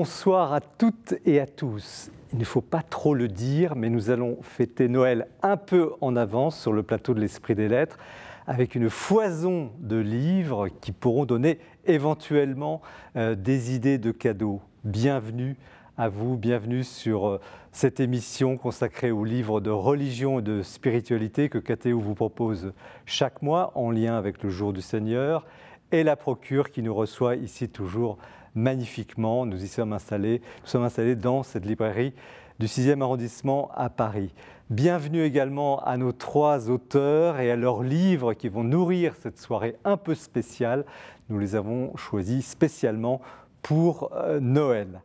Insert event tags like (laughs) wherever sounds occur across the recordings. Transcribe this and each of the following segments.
Bonsoir à toutes et à tous. Il ne faut pas trop le dire, mais nous allons fêter Noël un peu en avance sur le plateau de l'Esprit des Lettres, avec une foison de livres qui pourront donner éventuellement euh, des idées de cadeaux. Bienvenue à vous, bienvenue sur euh, cette émission consacrée aux livres de religion et de spiritualité que KTO vous propose chaque mois en lien avec le jour du Seigneur et la procure qui nous reçoit ici toujours magnifiquement. Nous y sommes installés, nous sommes installés dans cette librairie du 6e arrondissement à Paris. Bienvenue également à nos trois auteurs et à leurs livres qui vont nourrir cette soirée un peu spéciale. Nous les avons choisis spécialement pour euh, Noël.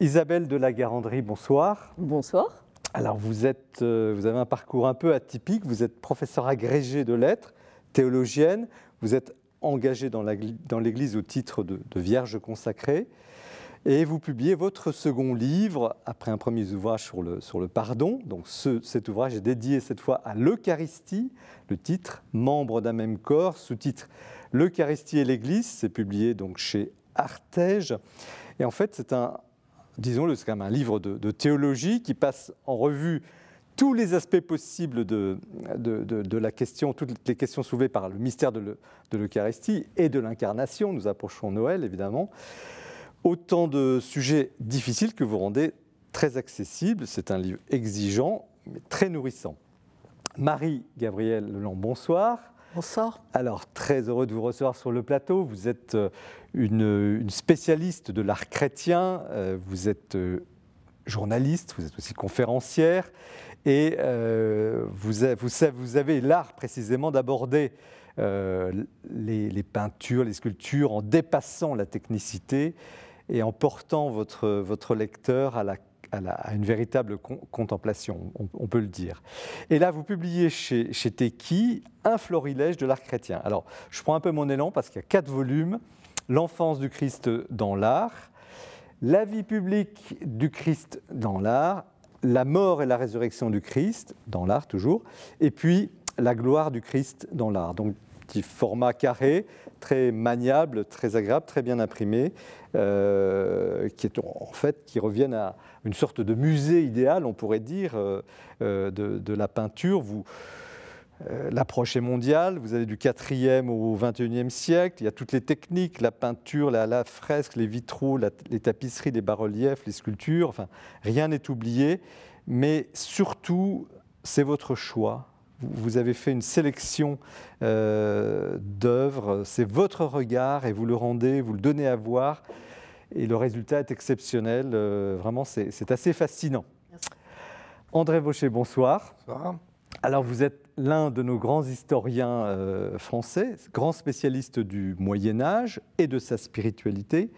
Isabelle de la Garandrie, bonsoir. Bonsoir. Alors vous, êtes, euh, vous avez un parcours un peu atypique, vous êtes professeur agrégé de lettres, théologienne, vous êtes engagé dans l'Église au titre de, Vierge consacrée. Et vous publiez votre second livre, après un premier ouvrage sur le, pardon. Donc cet ouvrage est dédié cette fois à l'Eucharistie, le titre Membre d'un même corps, sous-titre L'Eucharistie et l'Église. C'est publié donc chez Artege. Et en fait, c'est un, disons-le, c'est quand même un livre de, théologie qui passe en revue tous les aspects possibles de, de, la question, toutes les questions soulevées par le mystère de l'Eucharistie et de l'incarnation. Nous approchons Noël, évidemment. Autant de sujets difficiles que vous rendez très accessibles. C'est un livre exigeant, mais très nourrissant. Marie-Gabrielle Leland, bonsoir. Bonsoir. Alors, très heureux de vous recevoir sur le plateau. Vous êtes euh, une, spécialiste de l'art chrétien, euh, vous êtes euh, journaliste, vous êtes aussi conférencière, et euh, vous, avez l'art précisément d'aborder euh, les, peintures, les sculptures en dépassant la technicité et en portant votre, votre lecteur à, une véritable contemplation, on, peut le dire. Et là, vous publiez chez, chez Teki un florilège de l'art chrétien. Alors, je prends un peu mon élan parce qu'il y a quatre volumes. L'enfance du Christ dans l'art, la vie publique du Christ dans l'art, la mort et la résurrection du Christ, dans l'art toujours, et puis la gloire du Christ dans l'art. Donc, petit format carré, très maniable, très agréable, très bien imprimé, euh, qui est en fait qui reviennent à une sorte de musée idéal, on pourrait dire, euh, euh, de, la peinture. Vous, L'approche est mondiale, vous allez du 4e au 21e siècle, il y a toutes les techniques, la peinture, la, fresque, les vitraux, les tapisseries, les bas-reliefs, les sculptures, enfin, rien n'est oublié, mais surtout, c'est votre choix. Vous avez fait une sélection euh, d'œuvres, c'est votre regard et vous le rendez, vous le donnez à voir, et le résultat est exceptionnel, euh, vraiment, c'est assez fascinant. André Vaucher, bonsoir. Bonsoir. Alors, vous êtes l'un de nos grands historiens euh, français, grand spécialiste du Moyen Âge et de sa spiritualité.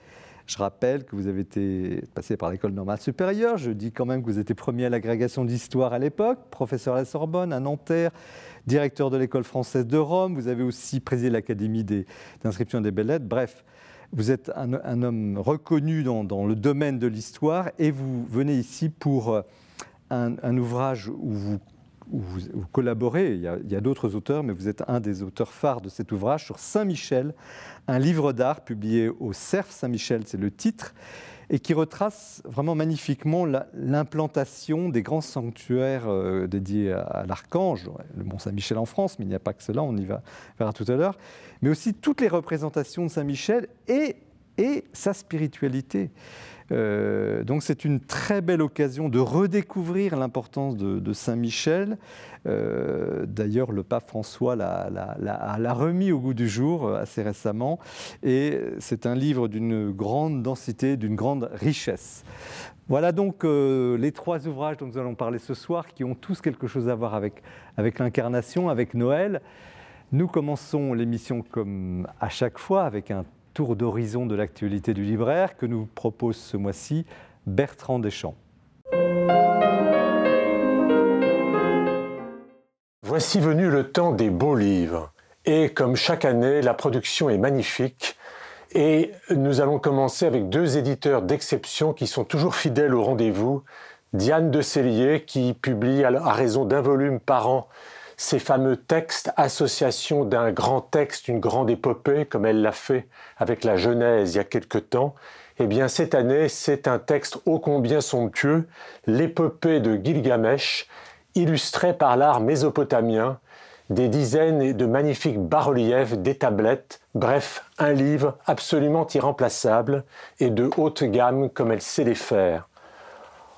Je rappelle que vous avez été passé par l'école normale supérieure. Je dis quand même que vous étiez premier à l'agrégation d'histoire à l'époque, professeur à la Sorbonne, à Nanterre, directeur de l'école française de Rome. Vous avez aussi présidé l'académie d'inscription des, belles lettres. Bref, vous êtes un, homme reconnu dans, le domaine de l'histoire et vous venez ici pour euh, un ouvrage où vous où vous, collaborez, il y a, d'autres auteurs, mais vous êtes un des auteurs phares de cet ouvrage sur Saint-Michel, un livre d'art publié au Cerf Saint-Michel, c'est le titre, et qui retrace vraiment magnifiquement l'implantation des grands sanctuaires euh, dédiés à, l'archange, le Mont Saint-Michel en France, mais il n'y a pas que cela, on y va, verra tout à l'heure, mais aussi toutes les représentations de Saint-Michel et, et sa spiritualité. Euh, donc c'est une très belle occasion de redécouvrir l'importance de, Saint-Michel. Euh, d'ailleurs, le pape François l'a remis au goût du jour euh, assez récemment. Et c'est un livre d'une grande densité, d'une grande richesse. Voilà donc les trois ouvrages dont nous allons parler ce soir, qui ont tous quelque chose à voir avec, avec l'incarnation, avec Noël. Nous commençons l'émission comme à chaque fois avec un tour d'horizon de l'actualité du libraire que nous propose ce mois-ci Bertrand Deschamps. Voici venu le temps des beaux livres. Et comme chaque année, la production est magnifique. Et nous allons commencer avec deux éditeurs d'exception qui sont toujours fidèles au rendez-vous. Diane de Cellier, qui publie à raison d'un volume par an ces fameux textes, association d'un grand texte, une grande épopée, comme elle l'a fait avec la Genèse il y a quelque temps, Eh bien, cette année, c'est un texte ô combien somptueux, l'épopée de Gilgamesh, illustré par l'art mésopotamien, des dizaines de magnifiques bas-reliefs, des tablettes, bref, un livre absolument irremplaçable et de haute gamme comme elle sait les faire.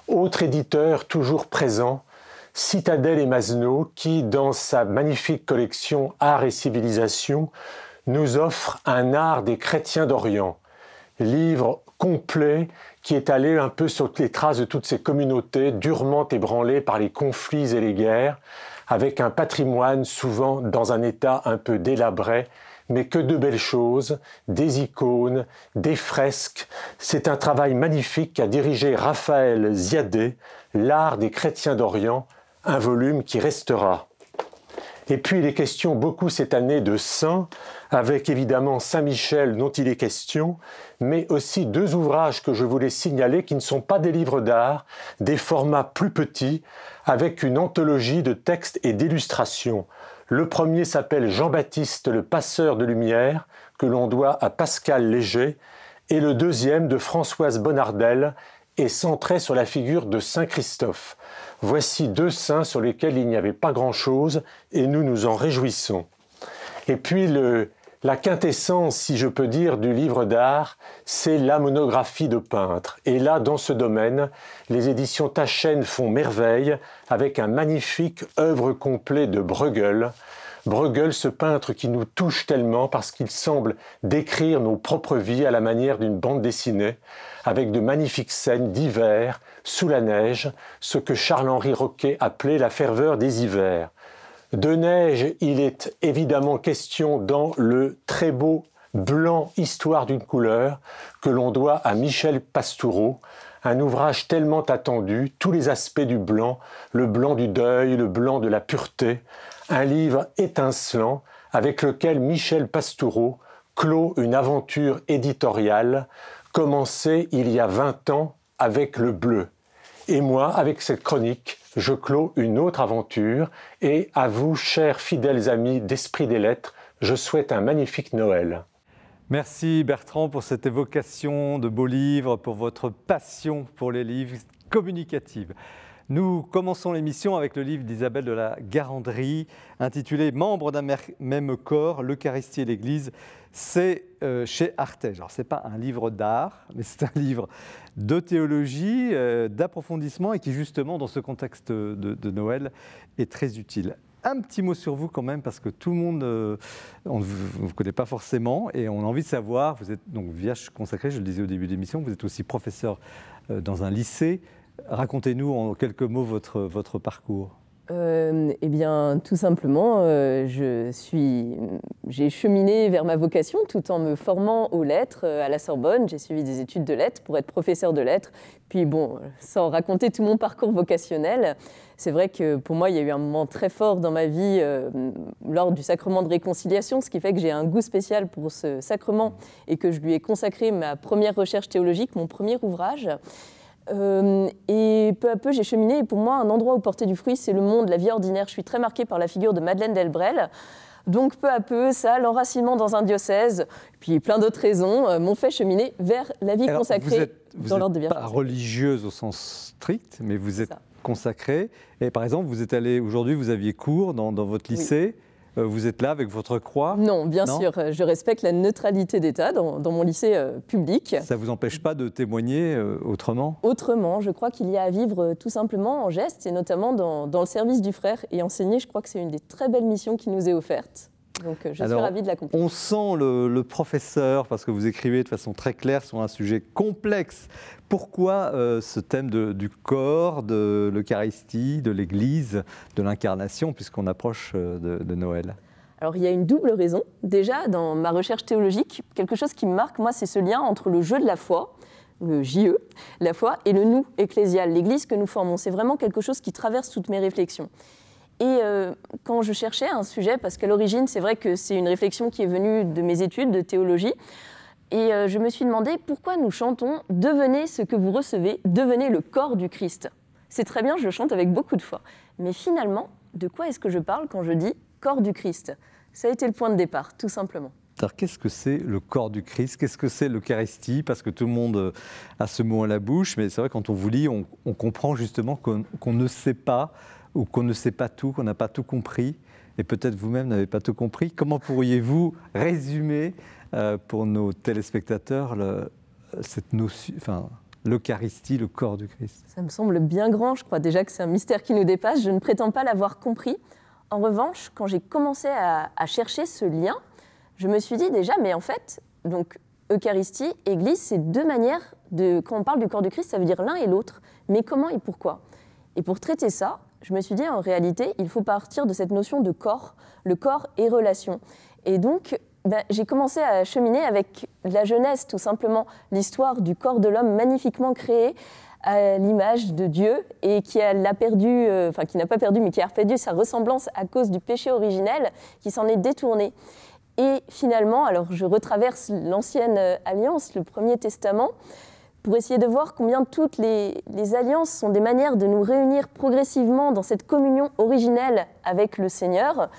Autre éditeur toujours présent, Citadel et Masno, qui, dans sa magnifique collection Art et Civilisation, nous offre un art des chrétiens d'Orient, livre complet qui est allé un peu sur les traces de toutes ces communautés durement ébranlées par les conflits et les guerres, avec un patrimoine souvent dans un état un peu délabré, mais que de belles choses, des icônes, des fresques. C'est un travail magnifique qu'a dirigé Raphaël Ziadé, L'art des chrétiens d'Orient, un volume qui restera. Et puis les questions beaucoup cette année de saints, avec évidemment Saint Michel dont il est question, mais aussi deux ouvrages que je voulais signaler qui ne sont pas des livres d'art, des formats plus petits, avec une anthologie de textes et d'illustrations. Le premier s'appelle Jean-Baptiste le passeur de lumière, que l'on doit à Pascal Léger, et le deuxième de Françoise Bonnardel est centré sur la figure de Saint Christophe. Voici deux saints sur lesquels il n'y avait pas grand-chose et nous nous en réjouissons. Et puis la quintessence, si je peux dire, du livre d'art, c'est la monographie de peintre. Et là, dans ce domaine, les éditions Taschen font merveille avec un magnifique œuvre complet de Bruegel. Bruegel, ce peintre qui nous touche tellement parce qu'il semble décrire nos propres vies à la manière d'une bande dessinée, avec de magnifiques scènes d'hiver, sous la neige, ce que Charles-Henri Roquet appelait la ferveur des hivers. De neige, il est évidemment question dans le très beau Blanc Histoire d'une couleur que l'on doit à Michel Pastoureau, un ouvrage tellement attendu, tous les aspects du blanc, le blanc du deuil, le blanc de la pureté, un livre étincelant avec lequel Michel Pastoureau clôt une aventure éditoriale commencée il y a 20 ans avec le bleu. Et moi, avec cette chronique, je clôt une autre aventure et à vous, chers fidèles amis d'Esprit des Lettres, je souhaite un magnifique Noël. Merci Bertrand pour cette évocation de beaux livres, pour votre passion pour les livres communicatives. Nous commençons l'émission avec le livre d'Isabelle de la Garandrie, intitulé Membres d'un même corps, l'Eucharistie et l'Église. C'est euh, chez Artege. Alors, ce n'est pas un livre d'art, mais c'est un livre de théologie, euh, d'approfondissement et qui, justement, dans ce contexte de, Noël, est très utile un petit mot sur vous quand même, parce que tout le monde, euh, on ne vous, connaît pas forcément, et on a envie de savoir, vous êtes donc vierge consacré, je le disais au début de l'émission, vous êtes aussi professeur dans un lycée. Racontez-nous en quelques mots votre, parcours. Euh, eh bien, tout simplement, euh, je suis, j'ai cheminé vers ma vocation tout en me formant aux lettres euh, à la Sorbonne. J'ai suivi des études de lettres pour être professeur de lettres. Puis bon, sans raconter tout mon parcours vocationnel, c'est vrai que pour moi, il y a eu un moment très fort dans ma vie lors du sacrement de réconciliation, ce qui fait que j'ai un goût spécial pour ce sacrement et que je lui ai consacré ma première recherche théologique, mon premier ouvrage. Euh, et peu à peu, j'ai cheminé. Et pour moi, un endroit où porter du fruit, c'est le monde, la vie ordinaire. Je suis très marquée par la figure de Madeleine Delbrel. Donc peu à peu, ça, l'enracinement dans un diocèse, puis plein d'autres raisons, euh, m'ont fait cheminer vers la vie consacrée dans l'ordre de. Pas religieuse au sens strict, mais vous êtes consacrée. Et par exemple, vous êtes allé aujourd'hui, vous aviez cours dans, votre lycée. Vous êtes là avec votre croix Non, bien sûr. Je respecte la neutralité d'État dans, mon lycée euh, public. Ça ne vous empêche pas de témoigner euh, autrement? Autrement, je crois qu'il y a à vivre tout simplement en geste, et notamment dans, dans le service du frère. Et enseigner, je crois que c'est une des très belles missions qui nous est offerte. Donc je suis ravie de l'accomplir. On sent le, professeur, parce que vous écrivez de façon très claire sur un sujet complexe. Pourquoi euh, ce thème du corps, de l'Eucharistie, de l'Église, de l'incarnation, puisqu'on approche euh, de, Noël? Alors il y a une double raison. Déjà, dans ma recherche théologique, quelque chose qui me marque, moi, c'est ce lien entre le jeu de la foi, le JE, la foi, et le nous ecclésial, l'Église que nous formons. C'est vraiment quelque chose qui traverse toutes mes réflexions. Et euh, quand je cherchais un sujet, parce qu'à l'origine, c'est vrai que c'est une réflexion qui est venue de mes études de théologie, et euh, je me suis demandé pourquoi nous chantons Devenez ce que vous recevez, devenez le corps du Christ. C'est très bien, je chante avec beaucoup de foi. Mais finalement, de quoi est-ce que je parle quand je dis corps du Christ Ça a été le point de départ, tout simplement. Alors, qu'est-ce que c'est le corps du Christ? Qu'est-ce que c'est l'Eucharistie? Parce que tout le monde euh, a ce mot à la bouche, mais c'est vrai, quand on vous lit, on, comprend justement qu'on ne sait pas, ou qu'on ne sait pas tout, qu'on n'a pas tout compris, et peut-être vous-même n'avez pas tout compris. Comment pourriez-vous résumer euh, pour nos téléspectateurs cette notion, enfin, l'Eucharistie, le corps du Christ Ça me semble bien grand, je crois déjà que c'est un mystère qui nous dépasse, je ne prétends pas l'avoir compris. En revanche, quand j'ai commencé à, à chercher ce lien, je me suis dit déjà, mais en fait, donc Eucharistie, Église, c'est deux manières de. Quand on parle du corps du Christ, ça veut dire l'un et l'autre. Mais comment et pourquoi? Et pour traiter ça, je me suis dit, en réalité, il faut partir de cette notion de corps, le corps et relation. Et donc, ben, j'ai commencé à cheminer avec la jeunesse, tout simplement, l'histoire du corps de l'homme magnifiquement créé à l'image de Dieu et qui l'a perdu, euh, enfin qui n'a pas perdu, mais qui a perdu sa ressemblance à cause du péché originel, qui s'en est détourné. Et finalement, alors je retraverse l'ancienne euh, alliance, le Premier Testament, pour essayer de voir combien toutes les, alliances sont des manières de nous réunir progressivement dans cette communion originelle avec le Seigneur,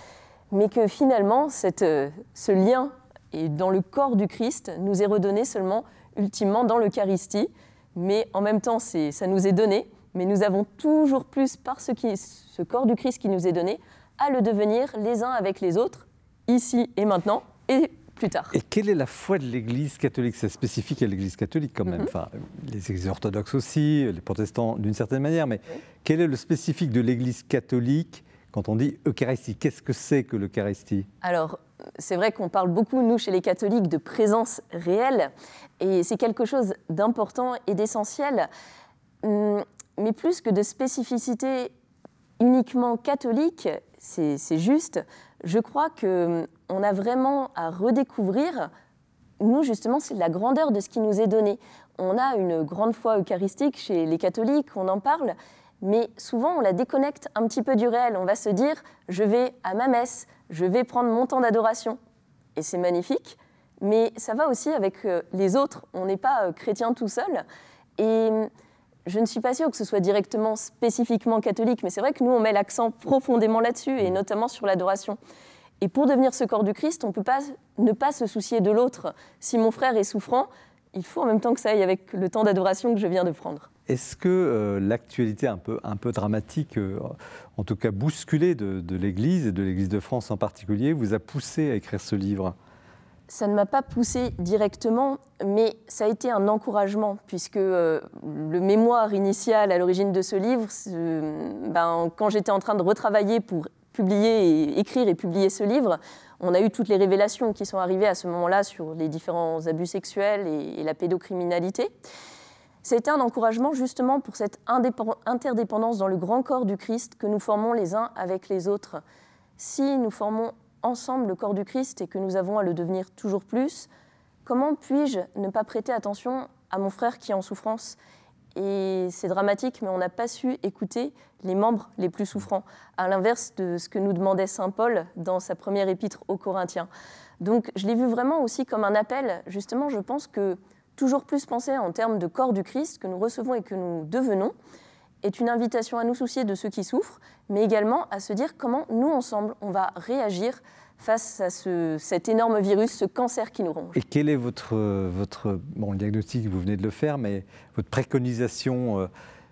mais que finalement, cette, euh, ce lien et dans le corps du Christ nous est redonné seulement ultimement dans l'Eucharistie, mais en même temps, ça nous est donné, mais nous avons toujours plus, par ce, qui, ce corps du Christ qui nous est donné, à le devenir les uns avec les autres, ici et maintenant, et plus tard. Et quelle est la foi de l'Église catholique? C'est spécifique à l'Église catholique quand même. Mhm. enfin, les Églises orthodoxes aussi, les protestants d'une certaine manière. Mais quel est le spécifique de l'Église catholique quand on dit Eucharistie Qu'est-ce que c'est que l'Eucharistie? Alors, c'est vrai qu'on parle beaucoup, nous, chez les catholiques, de présence réelle. Et c'est quelque chose d'important et d'essentiel. Hum, mais plus que de spécificité uniquement catholique, c'est juste, je crois qu'on hum, a vraiment à redécouvrir, nous justement, c'est la grandeur de ce qui nous est donné. On a une grande foi eucharistique chez les catholiques, on en parle, mais souvent on la déconnecte un petit peu du réel. On va se dire, je vais à ma messe, je vais prendre mon temps d'adoration. Et c'est magnifique, mais ça va aussi avec euh, les autres. On n'est pas euh, chrétien tout seul. Et hum, je ne suis pas sûre que ce soit directement spécifiquement catholique, mais c'est vrai que nous, on met l'accent profondément là-dessus, et notamment sur l'adoration. Et pour devenir ce corps du Christ, on ne peut pas ne pas se soucier de l'autre. Si mon frère est souffrant, il faut en même temps que ça aille avec le temps d'adoration que je viens de prendre. Est-ce que euh, l'actualité un peu, dramatique, euh, en tout cas bousculée de, l'Église et de l'Église de France en particulier, vous a poussé à écrire ce livre? Ça ne m'a pas poussé directement, mais ça a été un encouragement, puisque euh, le mémoire initial à l'origine de ce livre, ben, quand j'étais en train de retravailler pour publier et écrire et publier ce livre, on a eu toutes les révélations qui sont arrivées à ce moment-là sur les différents abus sexuels et la pédocriminalité. C'était un encouragement justement pour cette interdépendance dans le grand corps du Christ que nous formons les uns avec les autres. Si nous formons ensemble le corps du Christ et que nous avons à le devenir toujours plus, comment puis-je ne pas prêter attention à mon frère qui est en souffrance? Et c'est dramatique, mais on n'a pas su écouter les membres les plus souffrants, à l'inverse de ce que nous demandait Saint Paul dans sa première épître aux Corinthiens. Donc je l'ai vu vraiment aussi comme un appel. Justement, je pense que toujours plus penser en termes de corps du Christ que nous recevons et que nous devenons, est une invitation à nous soucier de ceux qui souffrent, mais également à se dire comment nous, ensemble, on va réagir face à ce, cet énorme virus, ce cancer qui nous ronge. Et quel est votre, votre bon, le diagnostic, vous venez de le faire, mais votre préconisation euh,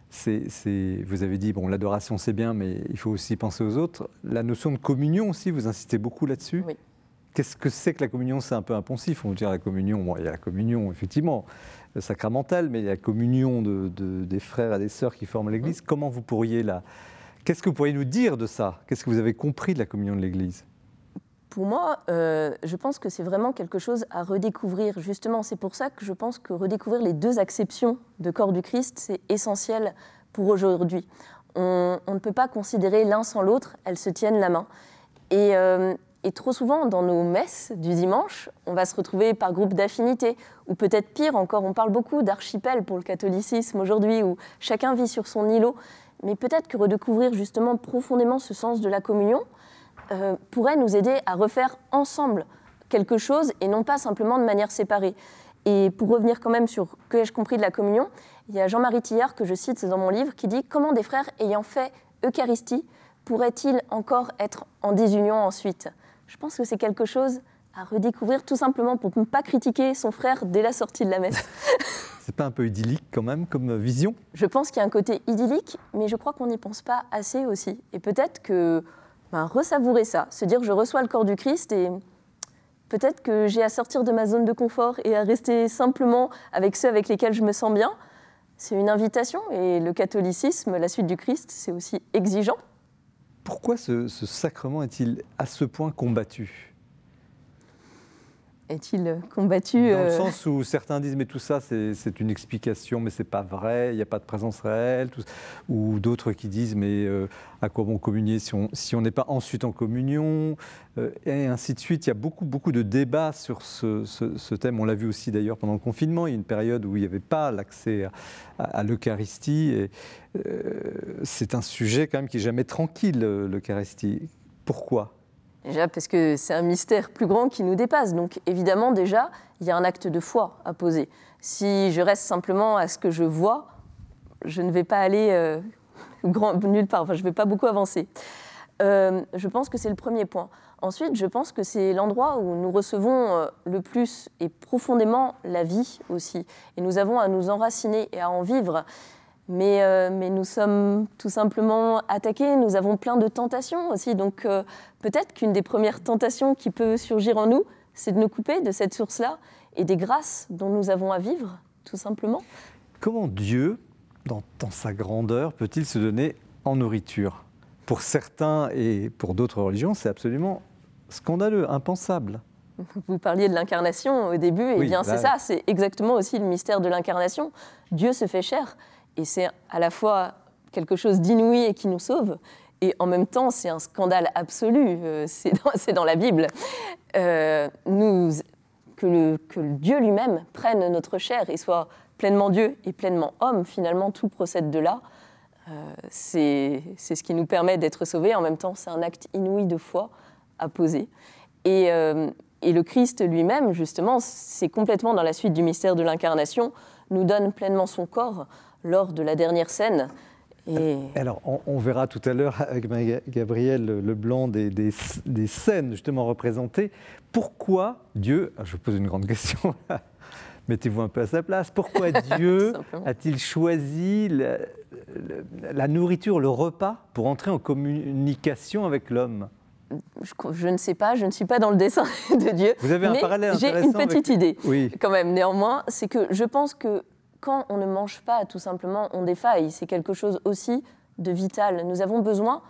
c'est, vous avez dit, bon, l'adoration c'est bien, mais il faut aussi penser aux autres. La notion de communion aussi, vous insistez beaucoup là-dessus. Oui. Qu'est-ce que c'est que la communion? C'est un peu impensif, on dire la communion. Bon, il y a la communion, effectivement, sacramentale, mais il y a la communion de, des frères et des sœurs qui forment l'Église. Comment vous pourriez la... Qu'est-ce que vous pourriez nous dire de ça? Qu'est-ce que vous avez compris de la communion de l'Église? Pour moi, euh, je pense que c'est vraiment quelque chose à redécouvrir. Justement, c'est pour ça que je pense que redécouvrir les deux acceptions de corps du Christ, c'est essentiel pour aujourd'hui. On, ne peut pas considérer l'un sans l'autre, elles se tiennent la main. Et euh, et trop souvent, dans nos messes du dimanche, on va se retrouver par groupe d'affinité, ou peut-être pire encore, on parle beaucoup d'archipel pour le catholicisme aujourd'hui, où chacun vit sur son îlot. Mais peut-être que redécouvrir justement profondément ce sens de la communion euh, pourrait nous aider à refaire ensemble quelque chose et non pas simplement de manière séparée. Et pour revenir quand même sur que ai-je compris de la communion, il y a Jean-Marie Tillard, que je cite, dans mon livre, qui dit Comment des frères ayant fait Eucharistie pourraient-ils encore être en désunion ensuite? Je pense que c'est quelque chose à redécouvrir tout simplement pour ne pas critiquer son frère dès la sortie de la messe. (laughs) C'est pas un peu idyllique quand même comme vision? Je pense qu'il y a un côté idyllique, mais je crois qu'on n'y pense pas assez aussi. Et peut-être que ben, ressavourer ça, se dire je reçois le corps du Christ et peut-être que j'ai à sortir de ma zone de confort et à rester simplement avec ceux avec lesquels je me sens bien, c'est une invitation. Et le catholicisme, la suite du Christ, c'est aussi exigeant. Pourquoi ce sacrement est-il à ce point combattu? Est-il combattu Dans le euh, sens où certains disent mais tout ça c'est une explication mais c'est pas vrai, il n'y a pas de présence réelle, ou d'autres qui disent mais euh, à quoi bon communier si on n'est pas ensuite en communion, euh, et ainsi de suite. Il y a beaucoup beaucoup de débats sur ce, thème. On l'a vu aussi d'ailleurs pendant le confinement. Il y a une période où il n'y avait pas l'accès à, l'Eucharistie et c'est un sujet quand même qui est jamais tranquille l'Eucharistie. Pourquoi? Déjà parce que c'est un mystère plus grand qui nous dépasse. Donc évidemment, déjà, il y a un acte de foi à poser. Si je reste simplement à ce que je vois, je ne vais pas aller euh, nulle part, enfin, je ne vais pas beaucoup avancer. Euh, je pense que c'est le premier point. Ensuite, je pense que c'est l'endroit où nous recevons euh, le plus et profondément la vie aussi. Et nous avons à nous enraciner et à en vivre. Mais, euh, mais, nous sommes tout simplement attaqués, nous avons plein de tentations aussi. Donc euh, peut-être qu'une des premières tentations qui peut surgir en nous, c'est de nous couper de cette source-là et des grâces dont nous avons à vivre, tout simplement. Comment Dieu, dans, dans sa grandeur, peut-il se donner en nourriture? Pour certains et pour d'autres religions, c'est absolument scandaleux, impensable. Vous parliez de l'incarnation au début, et bien c'est ça, c'est exactement aussi le mystère de l'incarnation. Dieu se fait chair. Et c'est à la fois quelque chose d'inouï et qui nous sauve, et en même temps, c'est un scandale absolu, euh, c'est dans, (laughs) la Bible. Euh, que, Dieu lui-même prenne notre chair et soit pleinement Dieu et pleinement homme, finalement, tout procède de là. Euh, c'est ce qui nous permet d'être sauvés. En même temps, c'est un acte inouï de foi à poser. Et le Christ lui-même, justement, c'est complètement dans la suite du mystère de l'incarnation, nous donne pleinement son corps lors de la dernière scène. Et... Alors, on, verra tout à l'heure avec Gabriel Leblanc des, des, des, scènes justement représentées. Pourquoi Dieu, je vous pose une grande question, (laughs) mettez-vous un peu à sa place, pourquoi (laughs) Dieu a-t-il choisi la, la, nourriture, le repas, pour entrer en communication avec l'homme? Je, ne sais pas, je ne suis pas dans le dessin (laughs) de Dieu. Vous avez un parallèle J'ai une petite idée, oui. quand même, néanmoins, c'est que je pense que quand on ne mange pas, tout simplement, on défaille. C'est quelque chose aussi de vital. Nous avons besoin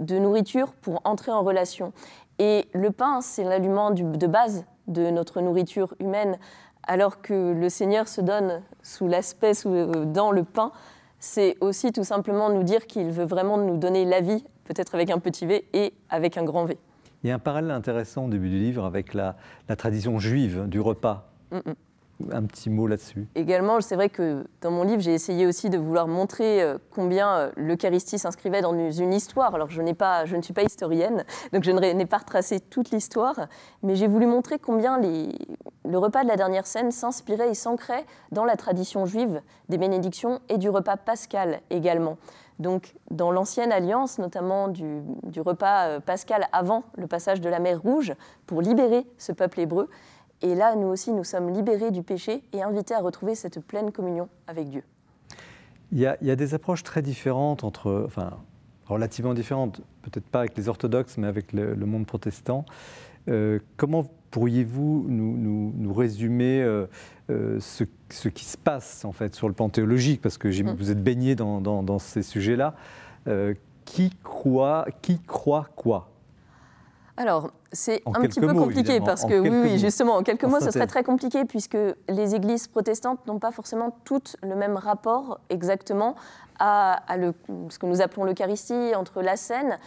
de nourriture pour entrer en relation. Et le pain, c'est l'aliment de base de notre nourriture humaine, alors que le Seigneur se donne sous l'aspect, euh, dans le pain, c'est aussi tout simplement nous dire qu'il veut vraiment nous donner la vie, peut-être avec un petit V et avec un grand V. Il y a un parallèle intéressant au début du livre avec la, tradition juive du repas. Mm, mm un petit mot là-dessus. Également, c'est vrai que dans mon livre, j'ai essayé aussi de vouloir montrer euh, combien euh, l'Eucharistie s'inscrivait dans une histoire. Alors, je, pas, je ne suis pas historienne, donc je n'ai pas retracé toute l'histoire, mais j'ai voulu montrer combien le repas de la dernière scène s'inspirait et s'ancrait dans la tradition juive des bénédictions et du repas pascal également. Donc, dans l'ancienne alliance, notamment du, du repas euh, pascal avant le passage de la mer Rouge, pour libérer ce peuple hébreu, et là, nous aussi, nous sommes libérés du péché et invités à retrouver cette pleine communion avec Dieu. Il y a, des approches très différentes entre, enfin, relativement différentes, peut-être pas avec les orthodoxes, mais avec le, monde protestant. Euh, comment pourriez-vous nous, résumer euh, euh, ce, qui se passe en fait sur le plan théologique, parce que mm. vous êtes baigné dans, dans ces sujets-là. qui croit, qui croit quoi? Alors, c'est un petit peu compliqué parce que, oui, justement, en quelques mots, ce serait très compliqué puisque les églises protestantes n'ont pas forcément toutes le même rapport exactement à, ce que nous appelons l'Eucharistie, entre la scène.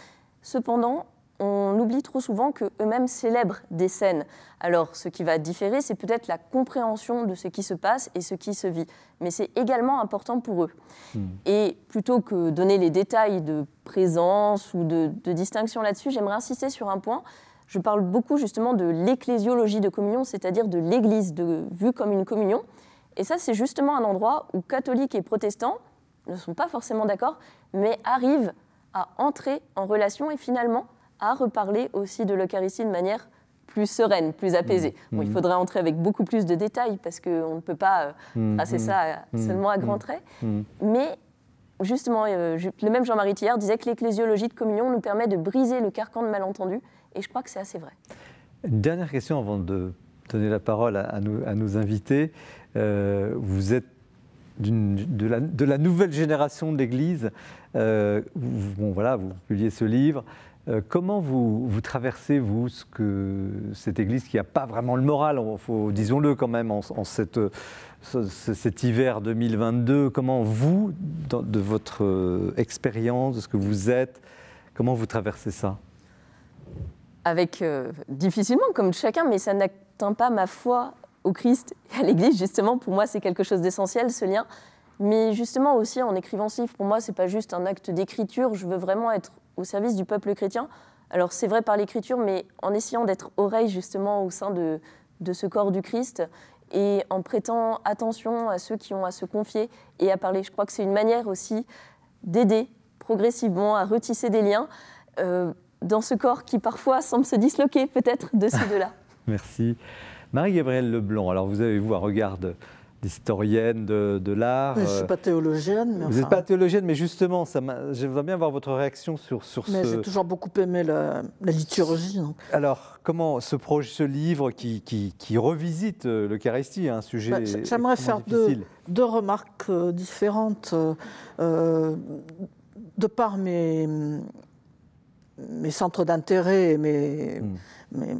Cependant, on oublie trop souvent qu'eux-mêmes célèbrent des scènes. Alors, ce qui va différer, c'est peut-être la compréhension de ce qui se passe et ce qui se vit. Mais c'est également important pour eux. Hmm. Et plutôt que donner les détails de présence ou de, distinction là-dessus, j'aimerais insister sur un point. Je parle beaucoup justement de l'ecclésiologie de communion, c'est-à-dire de l'Église vue comme une communion. Et ça, c'est justement un endroit où catholiques et protestants ne sont pas forcément d'accord, mais arrivent à entrer en relation et finalement à reparler aussi de l'Eucharistie de manière plus sereine, plus apaisée. Mmh. Bon, il Mmh. faudrait entrer avec beaucoup plus de détails parce qu'on ne peut pas euh, Mmh. tracer ça Mmh. seulement à grands traits. Mais justement, euh, le même Jean-Marie Thiers disait que l'ecclésiologie de communion nous permet de briser le carcan de malentendu. Et je crois que c'est assez vrai. Dernière question avant de donner la parole à, nos, invités. Euh, vous êtes de, la, nouvelle génération de l'Église. Euh, vous, bon, voilà, vous publiez ce livre. Euh, comment vous, traversez, vous, ce que, cette Église qui n'a pas vraiment le moral, disons-le quand même, en, cet hiver 2022 Comment vous, de votre expérience, de ce que vous êtes, comment vous traversez ça? Avec euh, difficilement comme chacun, mais ça n'atteint pas ma foi au Christ et à l'Église. Justement, pour moi, c'est quelque chose d'essentiel, ce lien. Mais justement aussi en écrivant ce livre, pour moi, c'est pas juste un acte d'écriture. Je veux vraiment être au service du peuple chrétien. Alors c'est vrai par l'écriture, mais en essayant d'être oreille justement au sein de, de ce corps du Christ et en prêtant attention à ceux qui ont à se confier et à parler. Je crois que c'est une manière aussi d'aider progressivement à retisser des liens. euh, dans ce corps qui parfois semble se disloquer peut-être de ces deux-là. (laughs) Merci. Marie-Gabrielle Leblanc, alors vous avez, vous, un regard d'historienne de, de l'art. Je ne euh, suis pas théologienne, mais, vous n'êtes enfin, pas théologienne, mais justement, ça j'aimerais bien avoir votre réaction sur, sur mais ce. j'ai toujours beaucoup aimé la, la liturgie. donc. Alors, comment ce, projet, ce livre qui, qui, qui revisite euh, l'Eucharistie, un sujet. Bah, j'aimerais faire deux- difficile. Deux remarques euh, différentes. euh, euh, de par mes, mes centres d'intérêt et mes, mes,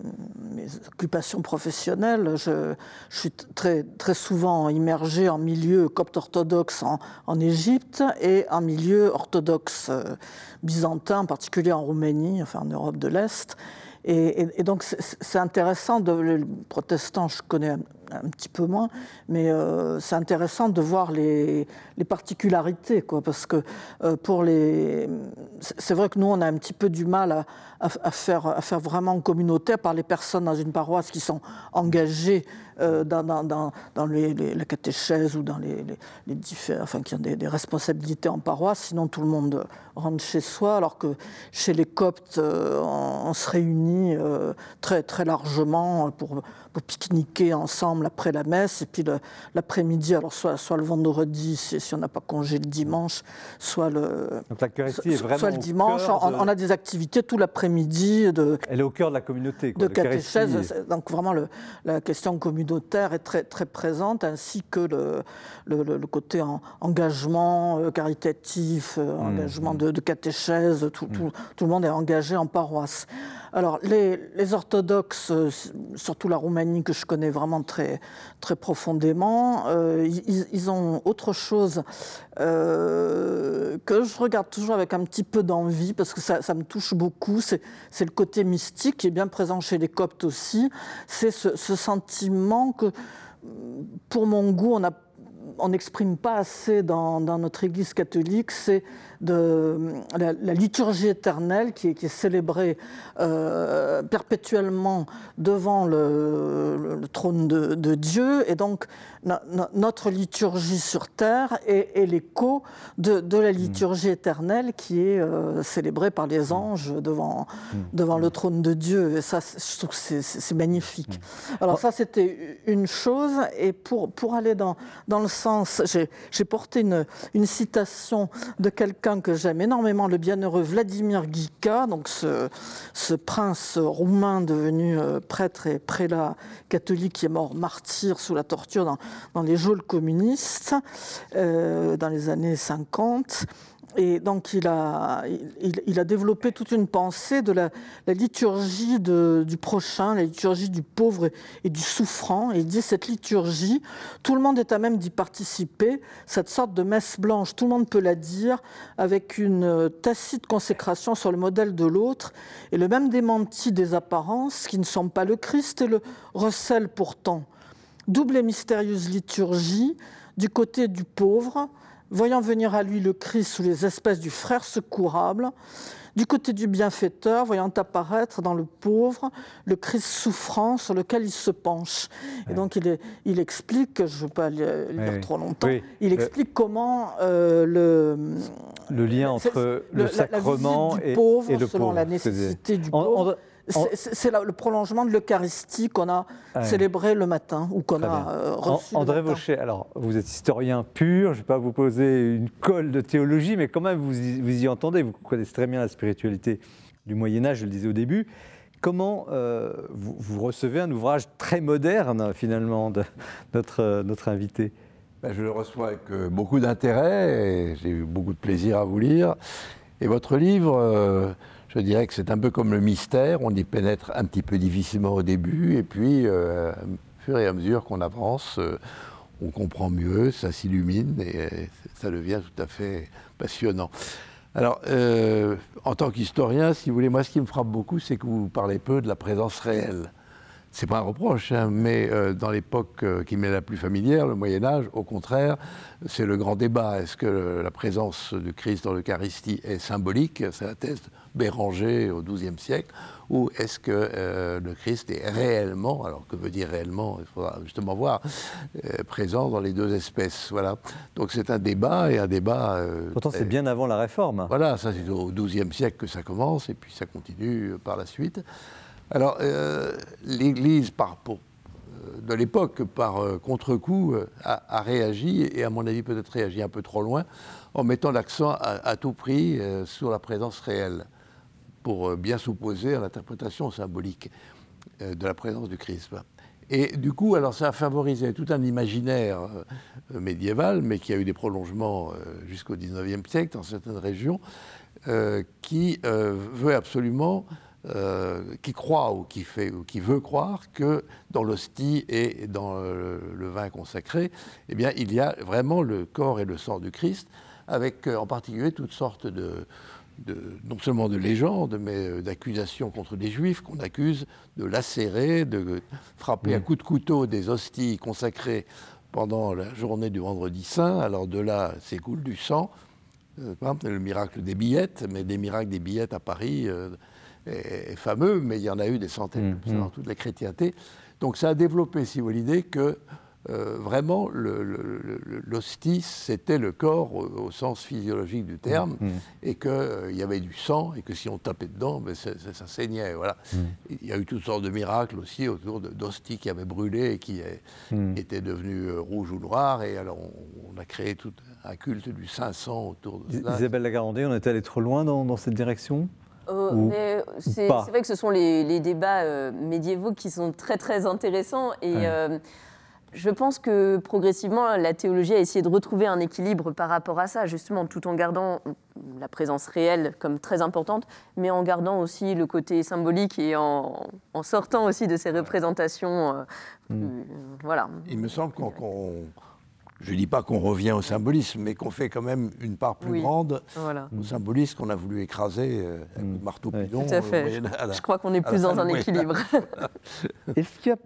mes occupations professionnelles, je, je suis très, très souvent immergé en milieu copte-orthodoxe en, en Égypte et en milieu orthodoxe euh, byzantin, en particulier en Roumanie, enfin en Europe de l'Est. Et, et- et donc c'est- c'est intéressant, de, les protestants je connais un, un petit peu moins, mais euh, c'est intéressant de voir les, les particularités, quoi, parce que euh, pour les... C'est c'est vrai que nous, on a un petit peu du mal à, à- à faire, à faire vraiment communautaire par les personnes dans une paroisse qui sont engagées euh, dans, dans, dans, dans les, les- la catéchèse ou dans les, les, les diffé- enfin, qui ont des, des responsabilités en paroisse, sinon tout le monde rentre chez soi, alors que chez les coptes, euh, on, se réunit très, très largement pour, pour pique-niquer ensemble après la messe, et puis l'après-midi, alors soit, soit le vendredi, si, si on n'a pas congé le dimanche, soit le, Donc l'Eucharistie est soit- vraiment. soit le dimanche, on, a des activités tout l'après-midi de, Elle est au cœur de la communauté. quoi. de catéchèse. Donc vraiment, le- la question communautaire est très, très présente, ainsi que le, le- le- le côté en- engagement euh, caritatif, euh, engagement de, de catéchèse. Tout, tout- tout le monde est engagé en paroisse. Alors, les, orthodoxes, euh, surtout la Roumanie que je connais vraiment très, très profondément, euh, ils, ont autre chose euh, que je regarde toujours avec un petit peu d'envie parce que ça, me touche beaucoup. C'est le côté mystique qui est bien présent chez les Coptes aussi. C'est ce, sentiment que, pour mon goût, on n'exprime pas assez dans, dans notre Église catholique, c'est de la, la liturgie éternelle qui est, qui est célébrée euh, perpétuellement devant le, trône de, de Dieu, et donc no- no- notre liturgie sur terre est, est l'écho de, de la liturgie éternelle qui est euh, célébrée par les anges devant, devant le trône de Dieu. Et ça, je trouve que c'est- magnifique. Alors ça, c'était une chose, et pour, pour aller dans, dans le sens, j'ai j'ai porté une, une citation de quelqu'un que j'aime énormément, le bienheureux Vladimir Guica, donc ce, ce prince roumain devenu euh, prêtre et prélat catholique qui est mort martyr sous la torture dans, dans les geôles communistes euh, dans les années 50. Et donc il a, il, a développé toute une pensée de la, liturgie du prochain, la liturgie du pauvre et, du souffrant. Et il dit cette liturgie, tout le monde est à même d'y participer, cette sorte de messe blanche, tout le monde peut la dire avec une tacite consécration sur le modèle de l'autre et le même démenti des apparences qui ne sont pas le Christ et le recèlent pourtant. Double et mystérieuse liturgie, du côté du pauvre, voyant venir à lui le Christ sous les espèces du frère secourable, du côté du bienfaiteur, voyant apparaître dans le pauvre le Christ souffrant sur lequel il se penche. Et donc il, est- il explique, je ne veux pas li- lire trop longtemps, Oui. il Euh, explique comment euh, le, Le lien entre le- le la- la sacrement du et, pauvre, et le selon pauvre. la nécessité du pauvre, C'est le prolongement de l'Eucharistie qu'on a célébré le matin ou qu'on a euh, reçu. André Vaucher, alors vous êtes historien pur, je ne vais pas vous poser une colle de théologie, mais quand même vous vous y entendez, vous connaissez très bien la spiritualité du Moyen Âge, je le disais au début. Comment euh, vous, recevez un ouvrage très moderne, finalement, de notre, notre invité? Ben, Je le reçois avec euh, beaucoup d'intérêt et j'ai eu beaucoup de plaisir à vous lire. Et votre livre, euh, je dirais que c'est un peu comme le mystère, on y pénètre un petit peu difficilement au début, et puis, au fur et à mesure qu'on avance, on comprend mieux, ça s'illumine, et ça devient tout à fait passionnant. Alors, euh, en tant qu'historien, si vous voulez, moi, ce qui me frappe beaucoup, c'est que vous parlez peu de la présence réelle. C'est pas un reproche, hein, mais euh, dans l'époque euh, qui m'est la plus familière, le Moyen Âge, au contraire, c'est le grand débat. Est-ce que la présence du Christ dans l'Eucharistie est symbolique? C'est la thèse Béranger au XIIe siècle ou est-ce que euh, le Christ est réellement, alors que veut dire réellement, il faudra justement voir, présent dans les deux espèces? Voilà. Donc c'est un débat et un débat. Pourtant, c'est bien avant la réforme. Voilà, ça c'est au XIIe siècle que ça commence et puis ça continue par la suite. Alors, l'Église, par, de l'époque, par contre-coup, a, réagi, et à mon avis peut-être réagi un peu trop loin, en mettant l'accent à, tout prix sur la présence réelle pour euh, bien s'opposer à l'interprétation symbolique euh, de la présence du Christ. Et du coup, alors ça a favorisé tout un imaginaire euh, médiéval, mais qui a eu des prolongements jusqu'au XIXe siècle dans certaines régions, qui veut absolument, qui croit ou qui, fait, ou qui veut croire que dans l'hostie et dans le, vin consacré, eh bien, il y a vraiment le corps et le sang du Christ, avec en particulier toutes sortes de, non seulement de légendes, mais euh, d'accusations contre des juifs qu'on accuse de lacérer, de frapper à mm. coups de couteau des hosties consacrées pendant la journée du vendredi saint. Alors de là s'écoule du sang. Euh, le miracle des billettes, mais des miracles des billettes à Paris euh, est, fameux, mais il y en a eu des centaines mm, dans toute la chrétienté. Donc ça a développé, si vous voulez, l'idée que euh, vraiment, l'hostie, c'était le corps au, sens physiologique du terme, mm, mm. et qu'il euh, y avait du sang, et que si on tapait dedans, ben, ça, saignait. Voilà. Mm. Il y a eu toutes sortes de miracles aussi autour d'hosties qui avaient brûlé et qui, étaient devenues euh, rouges ou noires, et alors on, a créé tout un culte du saint sang autour de ça. Isabelle Lagarandée, on est allé trop loin dans, cette direction? C'est vrai que ce sont les, débats médiévaux qui sont très très intéressants et je pense que progressivement, la théologie a essayé de retrouver un équilibre par rapport à ça, justement, tout en gardant la présence réelle comme très importante, mais en gardant aussi le côté symbolique et en, sortant aussi de ces représentations. Euh, hmm. voilà. Il me semble qu'on je ne dis pas qu'on revient au symbolisme, mais qu'on fait quand même une part plus grande au symbolisme qu'on a voulu écraser euh, avec le marteau pilon. Tout à fait. je, crois qu'on est plus dans un équilibre. (laughs) Est-ce qu'il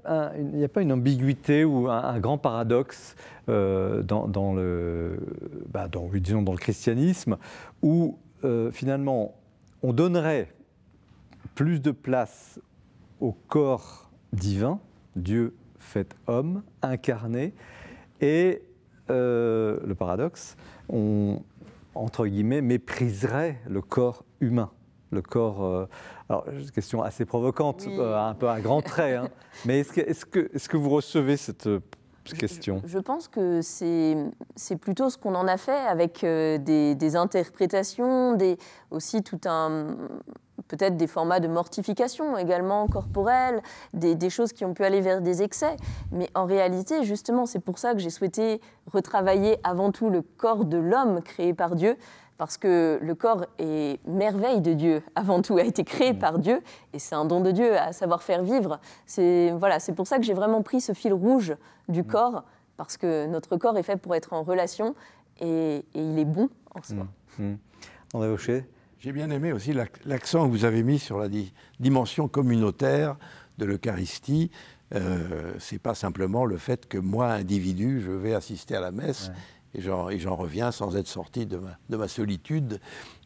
n'y a, pas une ambiguïté ou un, grand paradoxe euh, dans, le, bah, dans, disons, dans le christianisme où euh, finalement on donnerait plus de place au corps divin, Dieu fait homme, incarné, et euh, le paradoxe, on, entre guillemets, mépriserait le corps humain. Le corps. Euh, alors, question assez provocante, euh, un peu un grand trait, hein. (laughs) mais est-ce que, est que, est que, vous recevez cette question? je, pense que c'est plutôt ce qu'on en a fait avec des, des interprétations, des, aussi tout un, peut-être des formats de mortification également corporelle, des, choses qui ont pu aller vers des excès. Mais en réalité, justement, c'est pour ça que j'ai souhaité retravailler avant tout le corps de l'homme créé par Dieu, parce que le corps est merveille de Dieu, avant tout, a été créé par Dieu, et c'est un don de Dieu à savoir faire vivre. C'est voilà, pour ça que j'ai vraiment pris ce fil rouge du corps, parce que notre corps est fait pour être en relation, et, il est bon en soi. Mmh. Mmh. André Aucher j'ai bien aimé aussi l'accent que vous avez mis sur la dimension communautaire de l'Eucharistie. Euh, c'est pas simplement le fait que moi, individu, je vais assister à la messe et j'en reviens sans être sorti de ma, solitude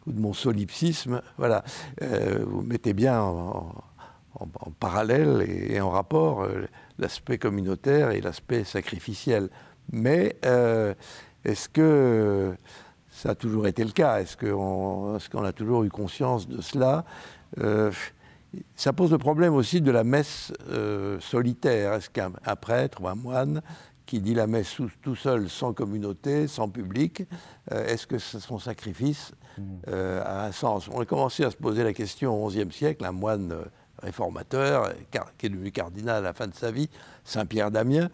ou de mon solipsisme. Voilà. Euh, vous mettez bien en, parallèle et, en rapport euh, l'aspect communautaire et l'aspect sacrificiel. Mais euh, est-ce que ça a toujours été le cas. Est-ce qu'on a toujours eu conscience de cela? Euh, ça pose le problème aussi de la messe euh, solitaire. Est-ce qu'un prêtre ou un moine qui dit la messe tout, seul, sans communauté, sans public, euh, est-ce que son sacrifice a un sens? On a commencé à se poser la question au XIe siècle, un moine réformateur, qui est devenu cardinal à la fin de sa vie, Saint Pierre d'Amiens,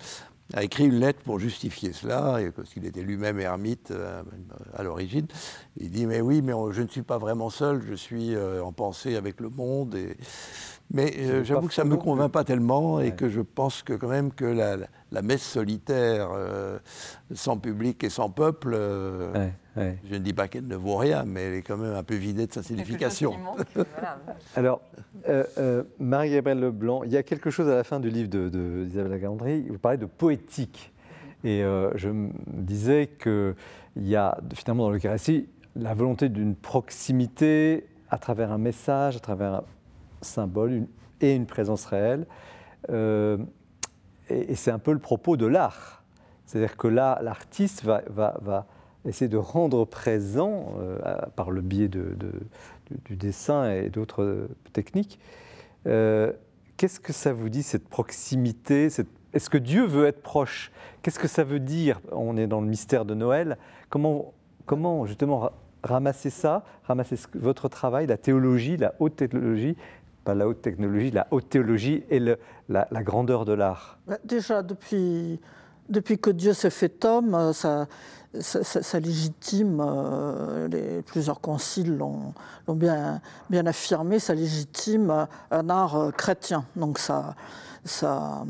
a écrit une lettre pour justifier cela, parce qu'il était lui-même ermite euh, à l'origine. Il dit Mais oui, mais je ne suis pas vraiment seul, je suis euh, en pensée avec le monde. Et... Mais euh, j'avoue que ça ne me convainc pas tellement et que je pense que quand même que la, la messe solitaire, sans public et sans peuple, je ne dis pas qu'elle ne vaut rien, mais elle est quand même un peu vidée de sa signification. Alors, Marie-Gabrielle Leblanc, il y a quelque chose à la fin du livre d'Isabelle de, Lagandry, vous parlez de poétique. Et je me disais qu'il y a finalement dans le l'Eucharistie la volonté d'une proximité à travers un message, à travers un symbole et une présence réelle. Euh, et, c'est un peu le propos de l'art. C'est-à-dire que là, l'artiste va, essayer de rendre présent, euh, par le biais de, du, dessin et d'autres techniques, euh, qu'est-ce que ça vous dit, cette proximité Est-ce que Dieu veut être proche? Qu'est-ce que ça veut dire? On est dans le mystère de Noël. Comment, comment justement ramasser ça, ramasser votre travail, la théologie, la haute théologie, pas la haute technologie, la haute théologie et la, grandeur de l'art? Bah, Déjà, depuis, depuis que Dieu s'est fait homme, euh, ça, ça, légitime, euh, les, plusieurs conciles l'ont bien, bien affirmé, ça légitime un art euh, chrétien. Donc ça, ça,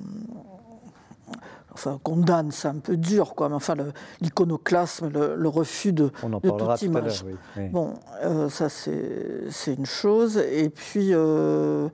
enfin condamne, c'est un peu dur, quoi, mais enfin l'iconoclasme, le, refus de, On en de toute image. Bon, euh, ça c'est une chose. Et puis, euh,